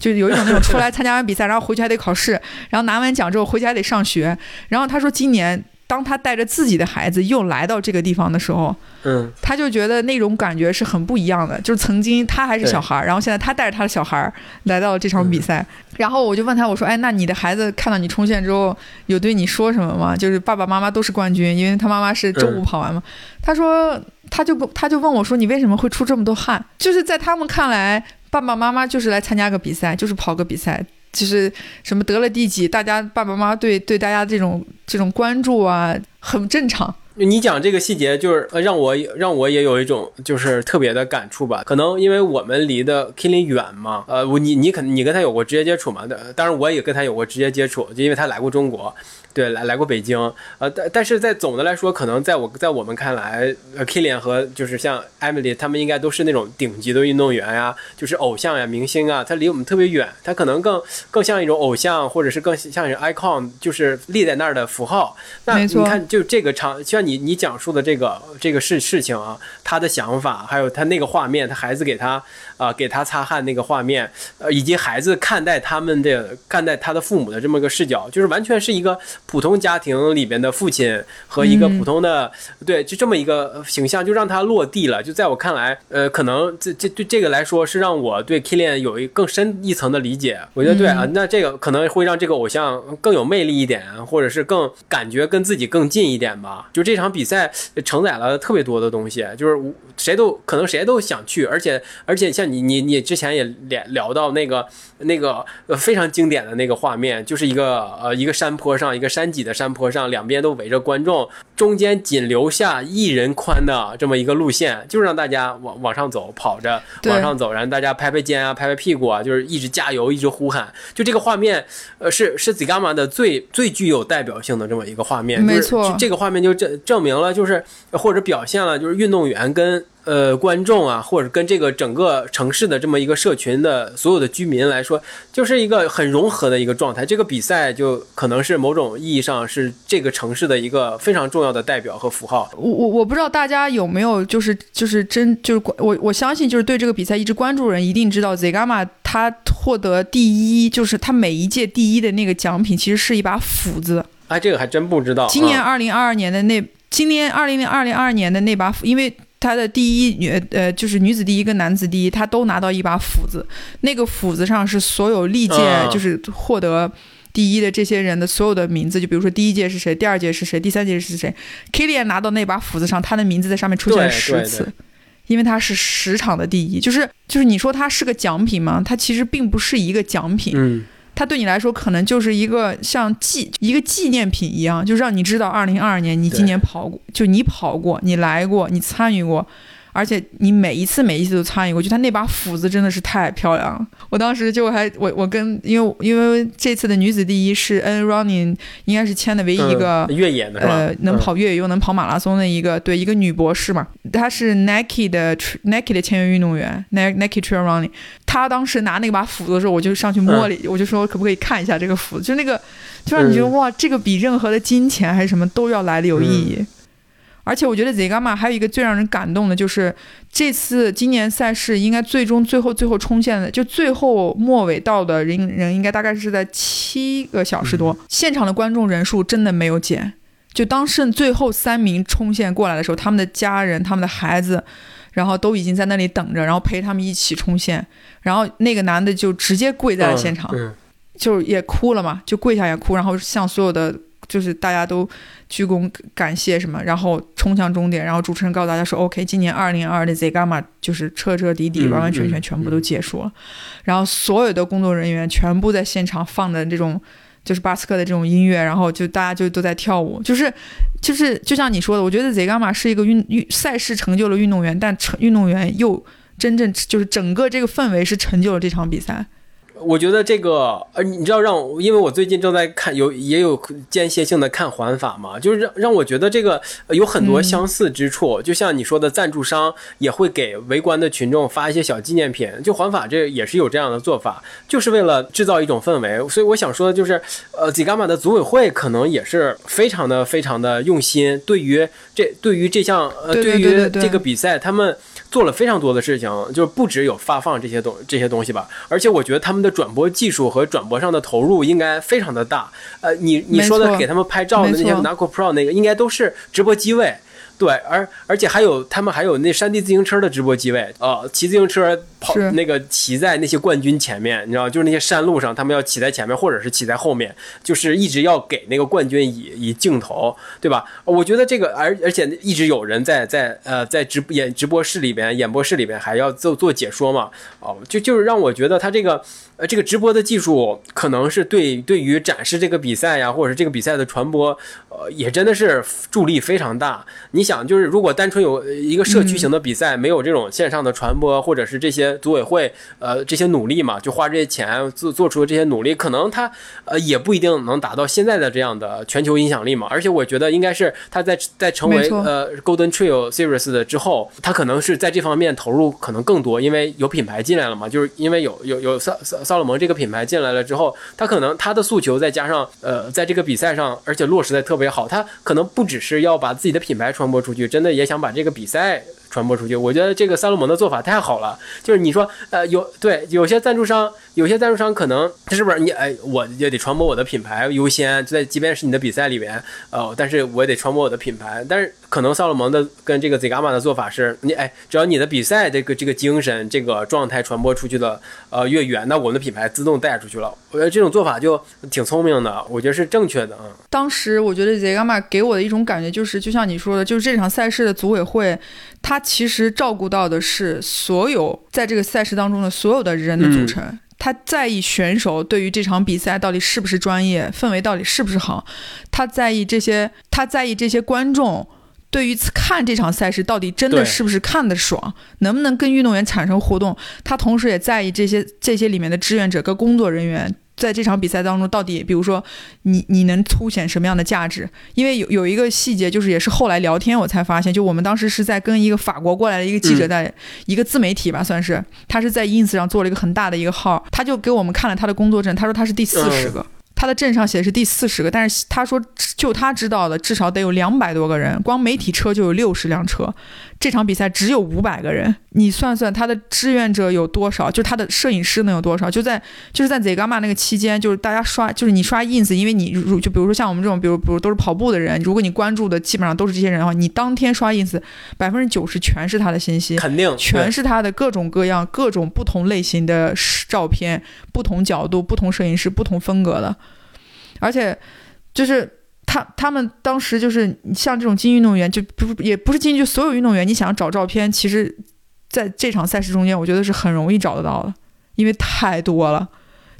就有一种那种出来参加完比赛，然后回去还得考试，然后拿完奖之后回去还得上学。然后他说，今年当他带着自己的孩子又来到这个地方的时候，嗯他就觉得那种感觉是很不一样的。就是曾经他还是小孩儿，然后现在他带着他的小孩儿来到了这场比赛。然后我就问他，我说：“哎，那你的孩子看到你冲线之后，有对你说什么吗？就是爸爸妈妈都是冠军，因为他妈妈是周五跑完嘛。他说，他就不，他就问我说：“你为什么会出这么多汗？”就是在他们看来，爸爸妈妈就是来参加个比赛，就是跑个比赛。就是什么得了第几，大家爸爸妈妈对对大家这种这种关注啊，很正常。你讲这个细节，就是呃让我让我也有一种就是特别的感触吧。可能因为我们离的 Killing 远嘛，呃，我你你肯你跟他有过直接接触嘛？当然我也跟他有过直接接触，就因为他来过中国，对，来来过北京，呃，但但是在总的来说，可能在我在我们看来，呃，Killian 和就是像 Emily 他们应该都是那种顶级的运动员呀，就是偶像呀、明星啊，他离我们特别远，他可能更更像一种偶像，或者是更像一种 icon，就是立在那儿的符号。那你看，就这个场，像你你讲述的这个这个事事情啊，他的想法，还有他那个画面，他孩子给他啊、给他擦汗那个画面，呃，以及孩子看待他们的看待他的父母的这么个视角，就是完全是一个普通家庭里边的父亲和一个普通的、对，就这么一个形象，就让他落地了。就在我看来，呃，可能这这对这个来说是让我对 Kilian 有一更深一层的理解。我觉得对啊，那这个可能会让这个偶像更有魅力一点，或者是更感觉跟自己更近一点吧。就这场比赛承载了特别多的东西，就是谁都可能谁都想去，而且而且像你你你之前也聊聊到那个那个呃非常经典的那个画面，就是一个呃一个山坡上一个山脊的山坡上，两边都围着观众，中间仅留下一人宽的这么一个路线，就是让大家往往上走，跑着往上走，然后大家拍拍肩啊，拍拍屁股啊，就是一直加油，一直呼喊。就这个画面，呃，是是 Zigama 的最最具有代表性的这么一个画面。就是没错就这个画面就证证明了，就是或者表现了，就是运动员跟呃观众啊，或者跟这个整个城市的这么一个社群的所有的居民来说，就是一个很融合的一个状态。这个比赛就可能是某种意义上是这个城市的一个非常重要的代表和符号。我我我不知道大家有没有就是就是真就是我我相信就是对这个比赛一直关注人一定知道 Zegama 他获得第一就是他每一届第一的那个奖品其实是一把斧子。哎，这个还真不知道。今年啊二零二二年的那今年二零二零二二年的那把斧，因为他的第一女呃就是女子第一跟男子第一，他都拿到一把斧子，那个斧子上是所有历届嗯就是获得。第一的这些人的所有的名字，就比如说第一届是谁，第二届是谁，第三届是谁。Kilian 拿到那把斧子上，他的名字在上面出现了十次对，因为他是十场的第一。就是就是你说他是个奖品吗？他其实并不是一个奖品，嗯，它对你来说可能就是一个像纪一个纪念品一样，就让你知道，二零二二年你今年跑过，就你跑过，你来过，你参与过，而且你每一次每一次都参与过。就他那把斧子真的是太漂亮了，我当时就还我我跟因为因为这次的女子第一是 N Running 应该是签的唯一一个。嗯越野的？呃，能嗯跑越野又能跑马拉松的一个，对一个女博士嘛，她是 Nike 的 Nike 的签约运动员，Nike Trail Running。她当时拿那把斧子的时候，我就上去摸了，我就说可不可以看一下这个斧子，就那个，就让你觉得、嗯哇，这个比任何的金钱还是什么都要来的有意义。而且我觉得 Zegama 还有一个最让人感动的，就是这次今年赛事应该最终最后最后冲线的，就最后末尾到的人人应该大概是在七个小时多，现场的观众人数真的没有减。就当剩最后三名冲线过来的时候，他们的家人、他们的孩子，然后都已经在那里等着，然后陪他们一起冲线。然后那个男的就直接跪在了现场，嗯就也哭了嘛，就跪下也哭，然后向所有的就是大家都鞠躬感谢什么，然后冲向终点，然后主持人告诉大家说，OK，今年二零二的 Zegama 就是彻彻底底、嗯完完全全嗯全部都结束了，然后所有的工作人员全部在现场放的这种。就是巴斯克的这种音乐，然后就大家就都在跳舞，就是就是就像你说的，我觉得 Zegama 是一个运运赛事成就了运动员，但成运动员又真正就是整个这个氛围是成就了这场比赛。我觉得这个，呃，你知道让，因为我最近正在看，有也有间歇性的看环法嘛，就是让让我觉得这个呃有很多相似之处。就像你说的，赞助商也会给围观的群众发一些小纪念品，就环法这也是有这样的做法，就是为了制造一种氛围。所以我想说的就是，呃，Zigama 的组委会可能也是非常的非常的用心，对于这对于这项呃对对于这个比赛，他们。做了非常多的事情，就是不只有发放这些东这些东西吧，而且我觉得他们的转播技术和转播上的投入应该非常的大。呃，你你说的给他们拍照的那些没错 Naco Pro 那个，应该都是直播机位。对，而而且还有他们还有那山地自行车的直播机位，呃，骑自行车跑那个骑在那些冠军前面，你知道，就是那些山路上，他们要骑在前面或者是骑在后面，就是一直要给那个冠军以以镜头，对吧？我觉得这个，而而且一直有人在在呃在直演直播室里边、演播室里边还要做做解说嘛，哦，就就是让我觉得他这个呃这个直播的技术可能是对对于展示这个比赛呀，或者是这个比赛的传播，呃，也真的是助力非常大。你想，就是如果单纯有一个社区型的比赛，没有这种线上的传播，或者是这些组委会呃这些努力嘛，就花这些钱做做出的这些努力，可能他呃也不一定能达到现在的这样的全球影响力嘛。而且我觉得应该是他在在成为呃 Golden Trail Series 的之后，他可能是在这方面投入可能更多，因为有品牌进来了嘛，就是因为有有有萨萨萨洛蒙这个品牌进来了之后，他可能他的诉求再加上呃在这个比赛上，而且落实的特别好，他可能不只是要把自己的品牌传播出去，真的也想把这个比赛传播出去。我觉得这个萨洛蒙的做法太好了，就是你说呃有对有些赞助商，有些赞助商可能他是不是你哎我也得传播我的品牌优先，就在即便是你的比赛里面，呃，但是我也得传播我的品牌，但是可能萨洛蒙的跟这个 Zigama 的做法是，你哎只要你的比赛这个这个精神这个状态传播出去的呃越远，那我们的品牌自动带出去了。我觉得这种做法就挺聪明的，我觉得是正确的啊。当时我觉得 Zigama 给我的一种感觉就是，就像你说的，就是这场赛事的组委会，他其实照顾到的是所有在这个赛事当中的所有的人的组成。他在意选手对于这场比赛到底是不是专业，氛围到底是不是好，他在意这些，他在意这些观众对于看这场赛事到底真的是不是看得爽，能不能跟运动员产生互动。他同时也在意这些这些里面的志愿者跟工作人员在这场比赛当中到底，比如说你你能凸显什么样的价值？因为有有一个细节，就是也是后来聊天我才发现，就我们当时是在跟一个法国过来的一个记者嗯在、一个自媒体吧，算是他是在 ins 上做了一个很大的一个号，他就给我们看了他的工作证，他说他是第四十个。他的镇上写的是第四十个，但是他说就他知道的，至少得有两百多个人，光媒体车就有六十辆车。这场比赛只有五百个人，你算算他的志愿者有多少？就他的摄影师能有多少？就在就是在 Zegama 那个期间，就是大家刷，就是你刷 ins，因为你如就比如说像我们这种，比如比如都是跑步的人，如果你关注的基本上都是这些人的话，你当天刷 ins，百分之九十全是他的信息，肯定全是他的各种各样、各种不同类型的照片、不同角度、不同摄影师、不同风格的，而且就是他他们当时就是像这种精英运动员，就不也不是精英，就所有运动员，你想要找照片，其实在这场赛事中间，我觉得是很容易找得到的，因为太多了。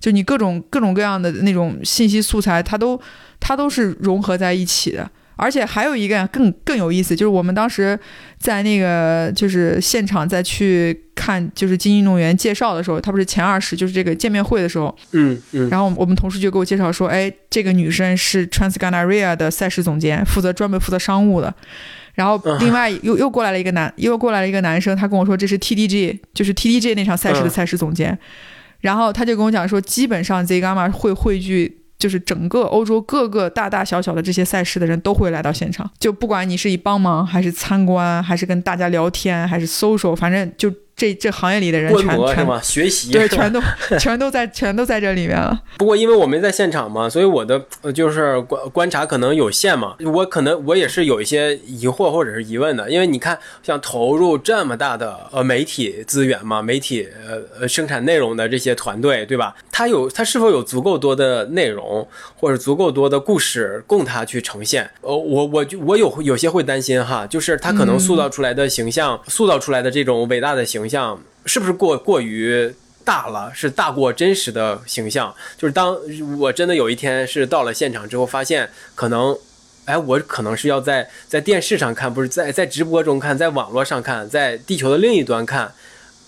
就你各种各种各样的那种信息素材，它都它都是融合在一起的。而且还有一个更更有意思，就是我们当时在那个就是现场再去看就是精英运动员介绍的时候，他不是前二十就是这个见面会的时候，嗯嗯然后我们同事就给我介绍说，哎，这个女生是 Transganaria 的赛事总监，负责专门负责商务的。然后另外又又过来了一个男，又过来了一个男生，他跟我说这是 TDG，就是 TDG 那场赛事的嗯赛事总监。然后他就跟我讲说，基本上 Zegama 会汇聚。就是整个欧洲各个大大小小的这些赛事的人都会来到现场，就不管你是以帮忙，还是参观，还是跟大家聊天，还是搜手反正就这这行业里的人观全全摩是吗？学习对，全都 全都在全都在这里面了。不过因为我没在现场嘛，所以我的呃就是观观察可能有限嘛。我可能我也是有一些疑惑或者是疑问的，因为你看像投入这么大的呃媒体资源嘛，媒体呃呃生产内容的这些团队，对吧？他有他是否有足够多的内容或者足够多的故事供他去呈现？呃，我我就我有有些会担心哈，就是他可能塑造出来的形象，塑造出来的这种伟大的形象，是不是过过于？大了，是大过真实的形象。就是当我真的有一天是到了现场之后，发现可能，哎，我可能是要在在电视上看，不是在在直播中看，在网络上看，在地球的另一端看，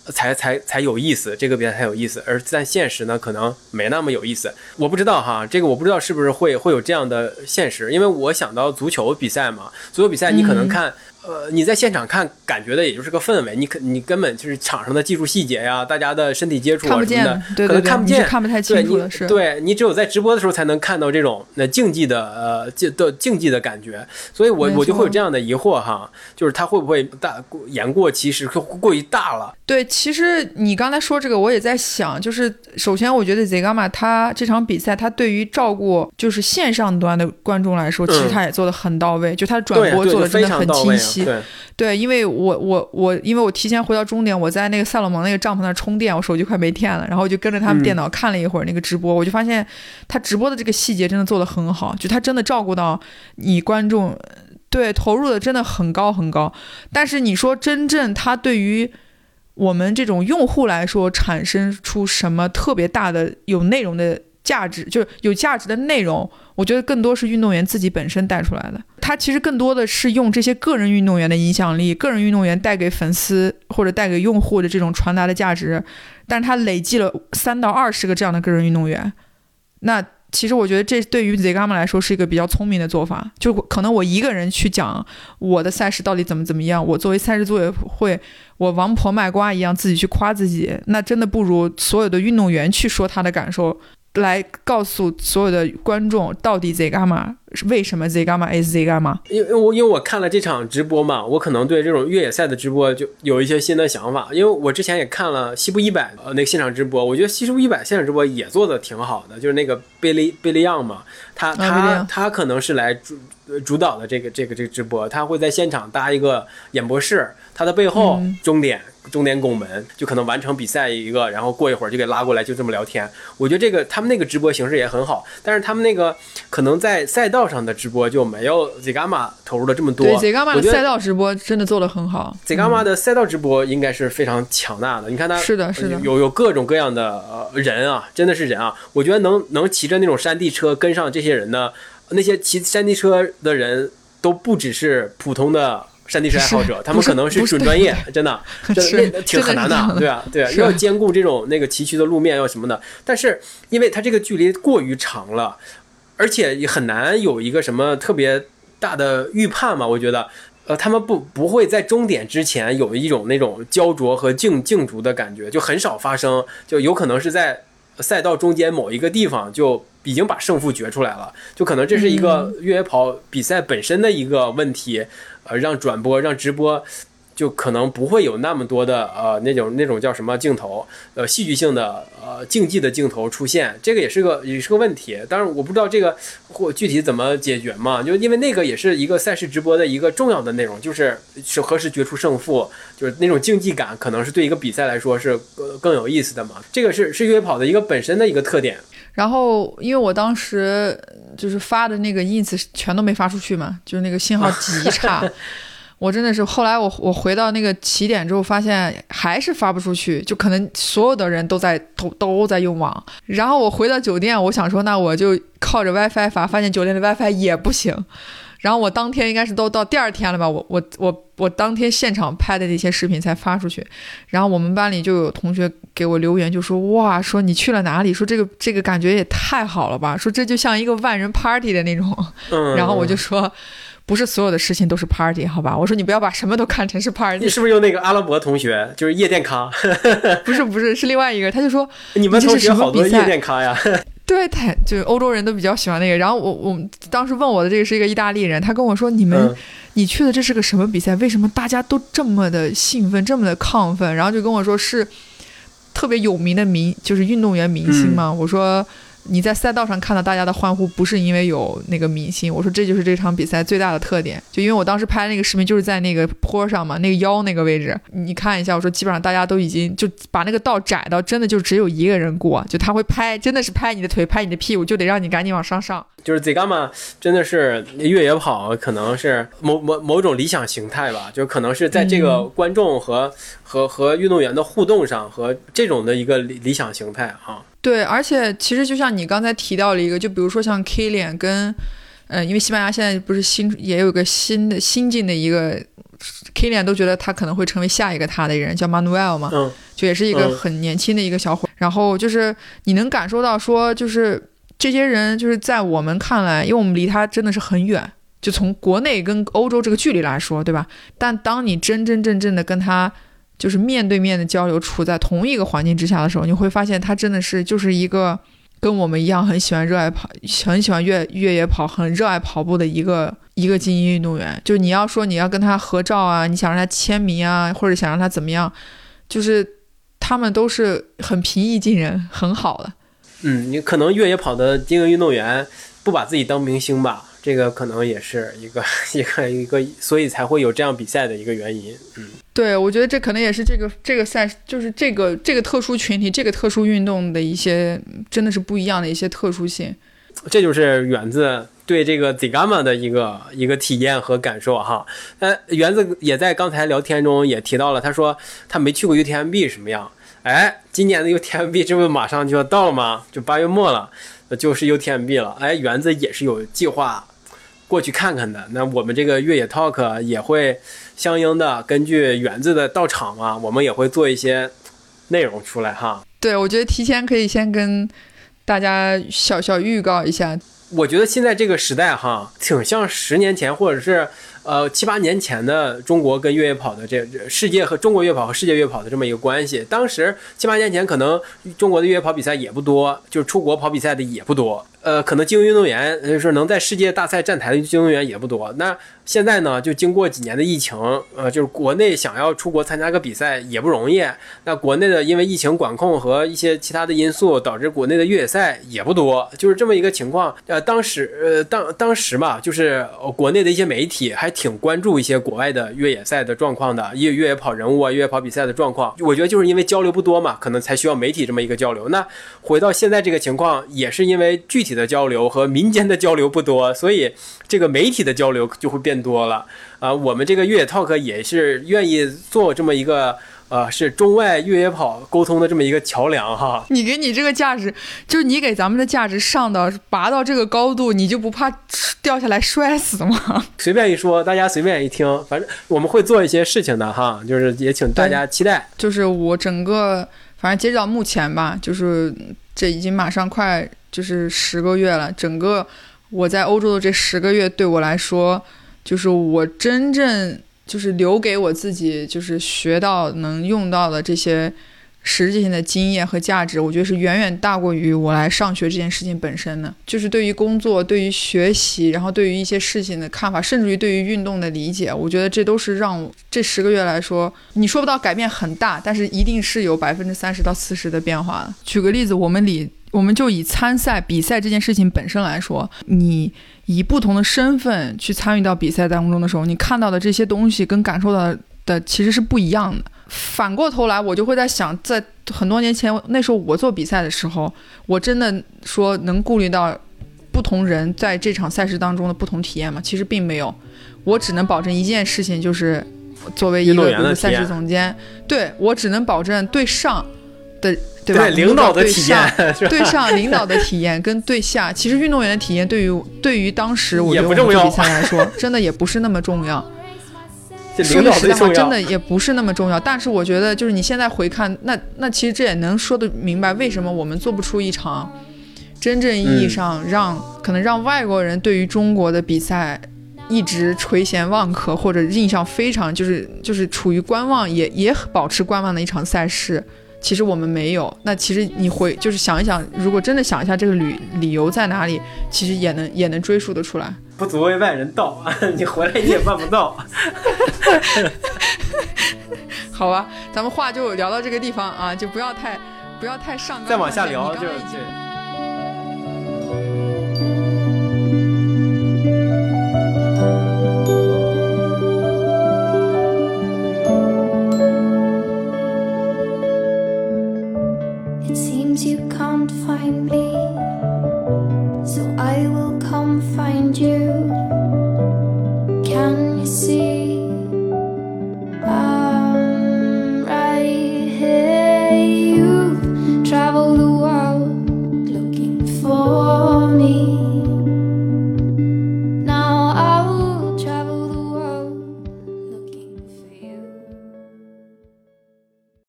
才才才有意思，这个比赛才有意思。而在现实呢，可能没那么有意思。我不知道哈，这个我不知道是不是会会有这样的现实，因为我想到足球比赛嘛，足球比赛你可能看。呃，你在现场看，感觉的也就是个氛围，你可你根本就是场上的技术细节呀，大家的身体接触啊什么的，对可能看不见，看不太清楚对你只有在直播的时候才能看到这种那竞技的呃竞的竞技的感觉，所以我我就会有这样的疑惑哈，就是他会不会大言过其实过于大了？对，其实你刚才说这个，我也在想，就是首先我觉得 Zgama 他这场比赛，他对于照顾就是线上端的观众来说，其实他也做的很到位，就他转播做的真的很清晰。对，对，因为我我我，因为我提前回到终点，我在那个赛洛蒙那个帐篷那充电，我手机快没电了，然后我就跟着他们电脑看了一会儿那个直播，我就发现他直播的这个细节真的做的很好，就他真的照顾到你观众，对，投入的真的很高很高。但是你说真正他对于我们这种用户来说，产生出什么特别大的有内容的？价值就是有价值的内容，我觉得更多是运动员自己本身带出来的。他其实更多的是用这些个人运动员的影响力，个人运动员带给粉丝或者带给用户的这种传达的价值。但是他累计了三到二十个这样的个人运动员，那其实我觉得这对于 Zgama 来说是一个比较聪明的做法。就可能我一个人去讲我的赛事到底怎么怎么样，我作为赛事组委会，我王婆卖瓜一样自己去夸自己，那真的不如所有的运动员去说他的感受。来告诉所有的观众，到底 Zgama 是为什么 Zgama is Zgama？因为我因为我看了这场直播嘛，我可能对这种越野赛的直播就有一些新的想法。因为我之前也看了西部一百呃那个现场直播，我觉得西部一百现场直播也做的挺好的，就是那个贝利贝利样嘛，他他他可能是来主主导的这个这个这个直播，他会在现场搭一个演播室，他的背后终点。终点拱门就可能完成比赛一个，然后过一会儿就给拉过来，就这么聊天。我觉得这个他们那个直播形式也很好，但是他们那个可能在赛道上的直播就没有 Zgama 投入了这么多。对，Zgama 的赛道直播真的做的很好。Zgama 的赛道直播应该是非常强大的。你看他是的，是的，有有各种各样的人啊，真的是人啊。我觉得能能骑着那种山地车跟上这些人呢，那些骑山地车的人都不只是普通的。山地车爱好者，他们可能是准专业，真的，真的挺很难的，对啊，对啊，又要兼顾这种那个崎岖的路面，要什么的。但是因为它这个距离过于长了，而且也很难有一个什么特别大的预判嘛。我觉得，呃，他们不不会在终点之前有一种那种焦灼和竞竞逐的感觉，就很少发生，就有可能是在赛道中间某一个地方就已经把胜负决出来了，就可能这是一个越野跑比赛本身的一个问题。呃，让转播、让直播，就可能不会有那么多的呃那种那种叫什么镜头，呃戏剧性的呃竞技的镜头出现，这个也是个也是个问题。当然，我不知道这个或具体怎么解决嘛，就因为那个也是一个赛事直播的一个重要的内容，就是是何时决出胜负，就是那种竞技感，可能是对一个比赛来说是呃更有意思的嘛。这个是是越野跑的一个本身的一个特点。然后，因为我当时就是发的那个 ins 全都没发出去嘛，就是那个信号极 差，我真的是后来我我回到那个起点之后，发现还是发不出去，就可能所有的人都在都都在用网。然后我回到酒店，我想说那我就靠着 WiFi 发，发现酒店的 WiFi 也不行。然后我当天应该是都到第二天了吧，我我我我当天现场拍的那些视频才发出去。然后我们班里就有同学给我留言，就说哇，说你去了哪里？说这个这个感觉也太好了吧？说这就像一个万人 party 的那种。然后我就说，不是所有的事情都是 party，好吧？我说你不要把什么都看成是 party。你是不是用那个阿拉伯同学？就是夜店咖？不是不是，是另外一个。他就说你们同学好多夜店咖呀。对，他就是欧洲人都比较喜欢那个。然后我我当时问我的这个是一个意大利人，他跟我说：“你们，你去的这是个什么比赛？为什么大家都这么的兴奋，这么的亢奋？”然后就跟我说是特别有名的明，就是运动员明星嘛。我说。你在赛道上看到大家的欢呼，不是因为有那个明星。我说这就是这场比赛最大的特点，就因为我当时拍那个视频就是在那个坡上嘛，那个腰那个位置，你看一下。我说基本上大家都已经就把那个道窄到真的就只有一个人过，就他会拍，真的是拍你的腿，拍你的屁股，就得让你赶紧往上上。就是 Zgama 真的是越野跑，可能是某某某种理想形态吧，就可能是在这个观众和和和运动员的互动上和这种的一个理理想形态啊。对，而且其实就像你刚才提到了一个，就比如说像 K 脸跟，呃，因为西班牙现在不是新也有个新的新进的一个 Kilian 都觉得他可能会成为下一个他的人，叫 Manuel 嘛，嗯就也是一个嗯很年轻的一个小伙。然后就是你能感受到说，就是这些人就是在我们看来，因为我们离他真的是很远，就从国内跟欧洲这个距离来说，对吧？但当你真真正正的跟他就是面对面的交流，处在同一个环境之下的时候，你会发现他真的是就是一个跟我们一样很喜欢热爱跑，很喜欢越越野跑，很热爱跑步的一个一个精英运动员。就你要说你要跟他合照啊，你想让他签名啊，或者想让他怎么样，就是他们都是很平易近人，很好的。嗯，你可能越野跑的精英运动员不把自己当明星吧，这个可能也是一个 一个一个，所以才会有这样比赛的一个原因。嗯，对，我觉得这可能也是这个这个赛，就是这个这个特殊群体、这个特殊运动的一些真的是不一样的一些特殊性。这就是园子对这个 Zigama 的一个一个体验和感受哈。呃，园子也在刚才聊天中也提到了，他说他没去过 UTMB 什么样。哎，今年的 UTMB 这不马上就要到了吗？就八月末了，呃就是 UTMB 了。哎，园子也是有计划过去看看的。那我们这个越野 Talk 也会相应的根据园子的到场嘛，我们也会做一些内容出来哈。对，我觉得提前可以先跟大家小小预告一下。我觉得现在这个时代哈，挺像十年前或者是呃七八年前的中国跟越野跑的这世界和中国越野跑和世界越野跑的这么一个关系。当时七八年前可能中国的越野跑比赛也不多，就是出国跑比赛的也不多。呃，可能精英运动员，就是能在世界大赛站台的精英运动员也不多。那现在呢，就经过几年的疫情，呃，就是国内想要出国参加个比赛也不容易。那国内的因为疫情管控和一些其他的因素，导致国内的越野赛也不多，就是这么一个情况。呃，当时呃当当时嘛，就是呃国内的一些媒体还挺关注一些国外的越野赛的状况的，越越野跑人物啊，越野跑比赛的状况。我觉得就是因为交流不多嘛，可能才需要媒体这么一个交流。那回到现在这个情况，也是因为具体的交流和民间的交流不多，所以这个媒体的交流就会变多了。啊、我们这个越野 talk 也是愿意做这么一个呃，是中外越野跑沟通的这么一个桥梁哈。你给你这个价值，就是你给咱们的价值上到拔到这个高度，你就不怕掉下来摔死吗？随便一说，大家随便一听，反正我们会做一些事情的哈，就是也请大家期待。就是我整个，反正截止到目前吧，就是这已经马上快就是十个月了。整个我在欧洲的这十个月，对我来说，就是我真正就是留给我自己，就是学到能用到的这些实际性的经验和价值，我觉得是远远大过于我来上学这件事情本身的。就是对于工作、对于学习，然后对于一些事情的看法，甚至于对于运动的理解，我觉得这都是让我这十个月来说，你说不到改变很大，但是一定是有百分之三十到四十的变化的。举个例子，我们里我们就以参赛比赛这件事情本身来说，你以不同的身份去参与到比赛当中的时候，你看到的这些东西跟感受到的的其实是不一样的。反过头来，我就会在想，在很多年前，那时候我做比赛的时候，我真的说能顾虑到不同人在这场赛事当中的不同体验吗？其实并没有，我只能保证一件事情，就是作为一个比赛事总监，对我只能保证对上的对吧？领导的对体上 验？对上领导的体验跟对下，其实运动员的体验对于对于当时我也觉得我们做比赛来说，真的也不是那么重要。说句实在话。真的也不是那么重要。但是我觉得，就是你现在回看，那那其实这也能说得明白，为什么我们做不出一场真正意义上让、可能让外国人对于中国的比赛一直垂涎望渴，或者印象非常就是就是处于观望，也也保持观望的一场赛事。其实我们没有，那其实你回就是想一想，如果真的想一下这个理理由在哪里，其实也能也能追溯得出来。不足为外人道，你回来你也办不到。好吧，咱们话就聊到这个地方啊，就不要太不要太上纲再往下聊就你刚刚已经对。Me, so I will come find you. Can you see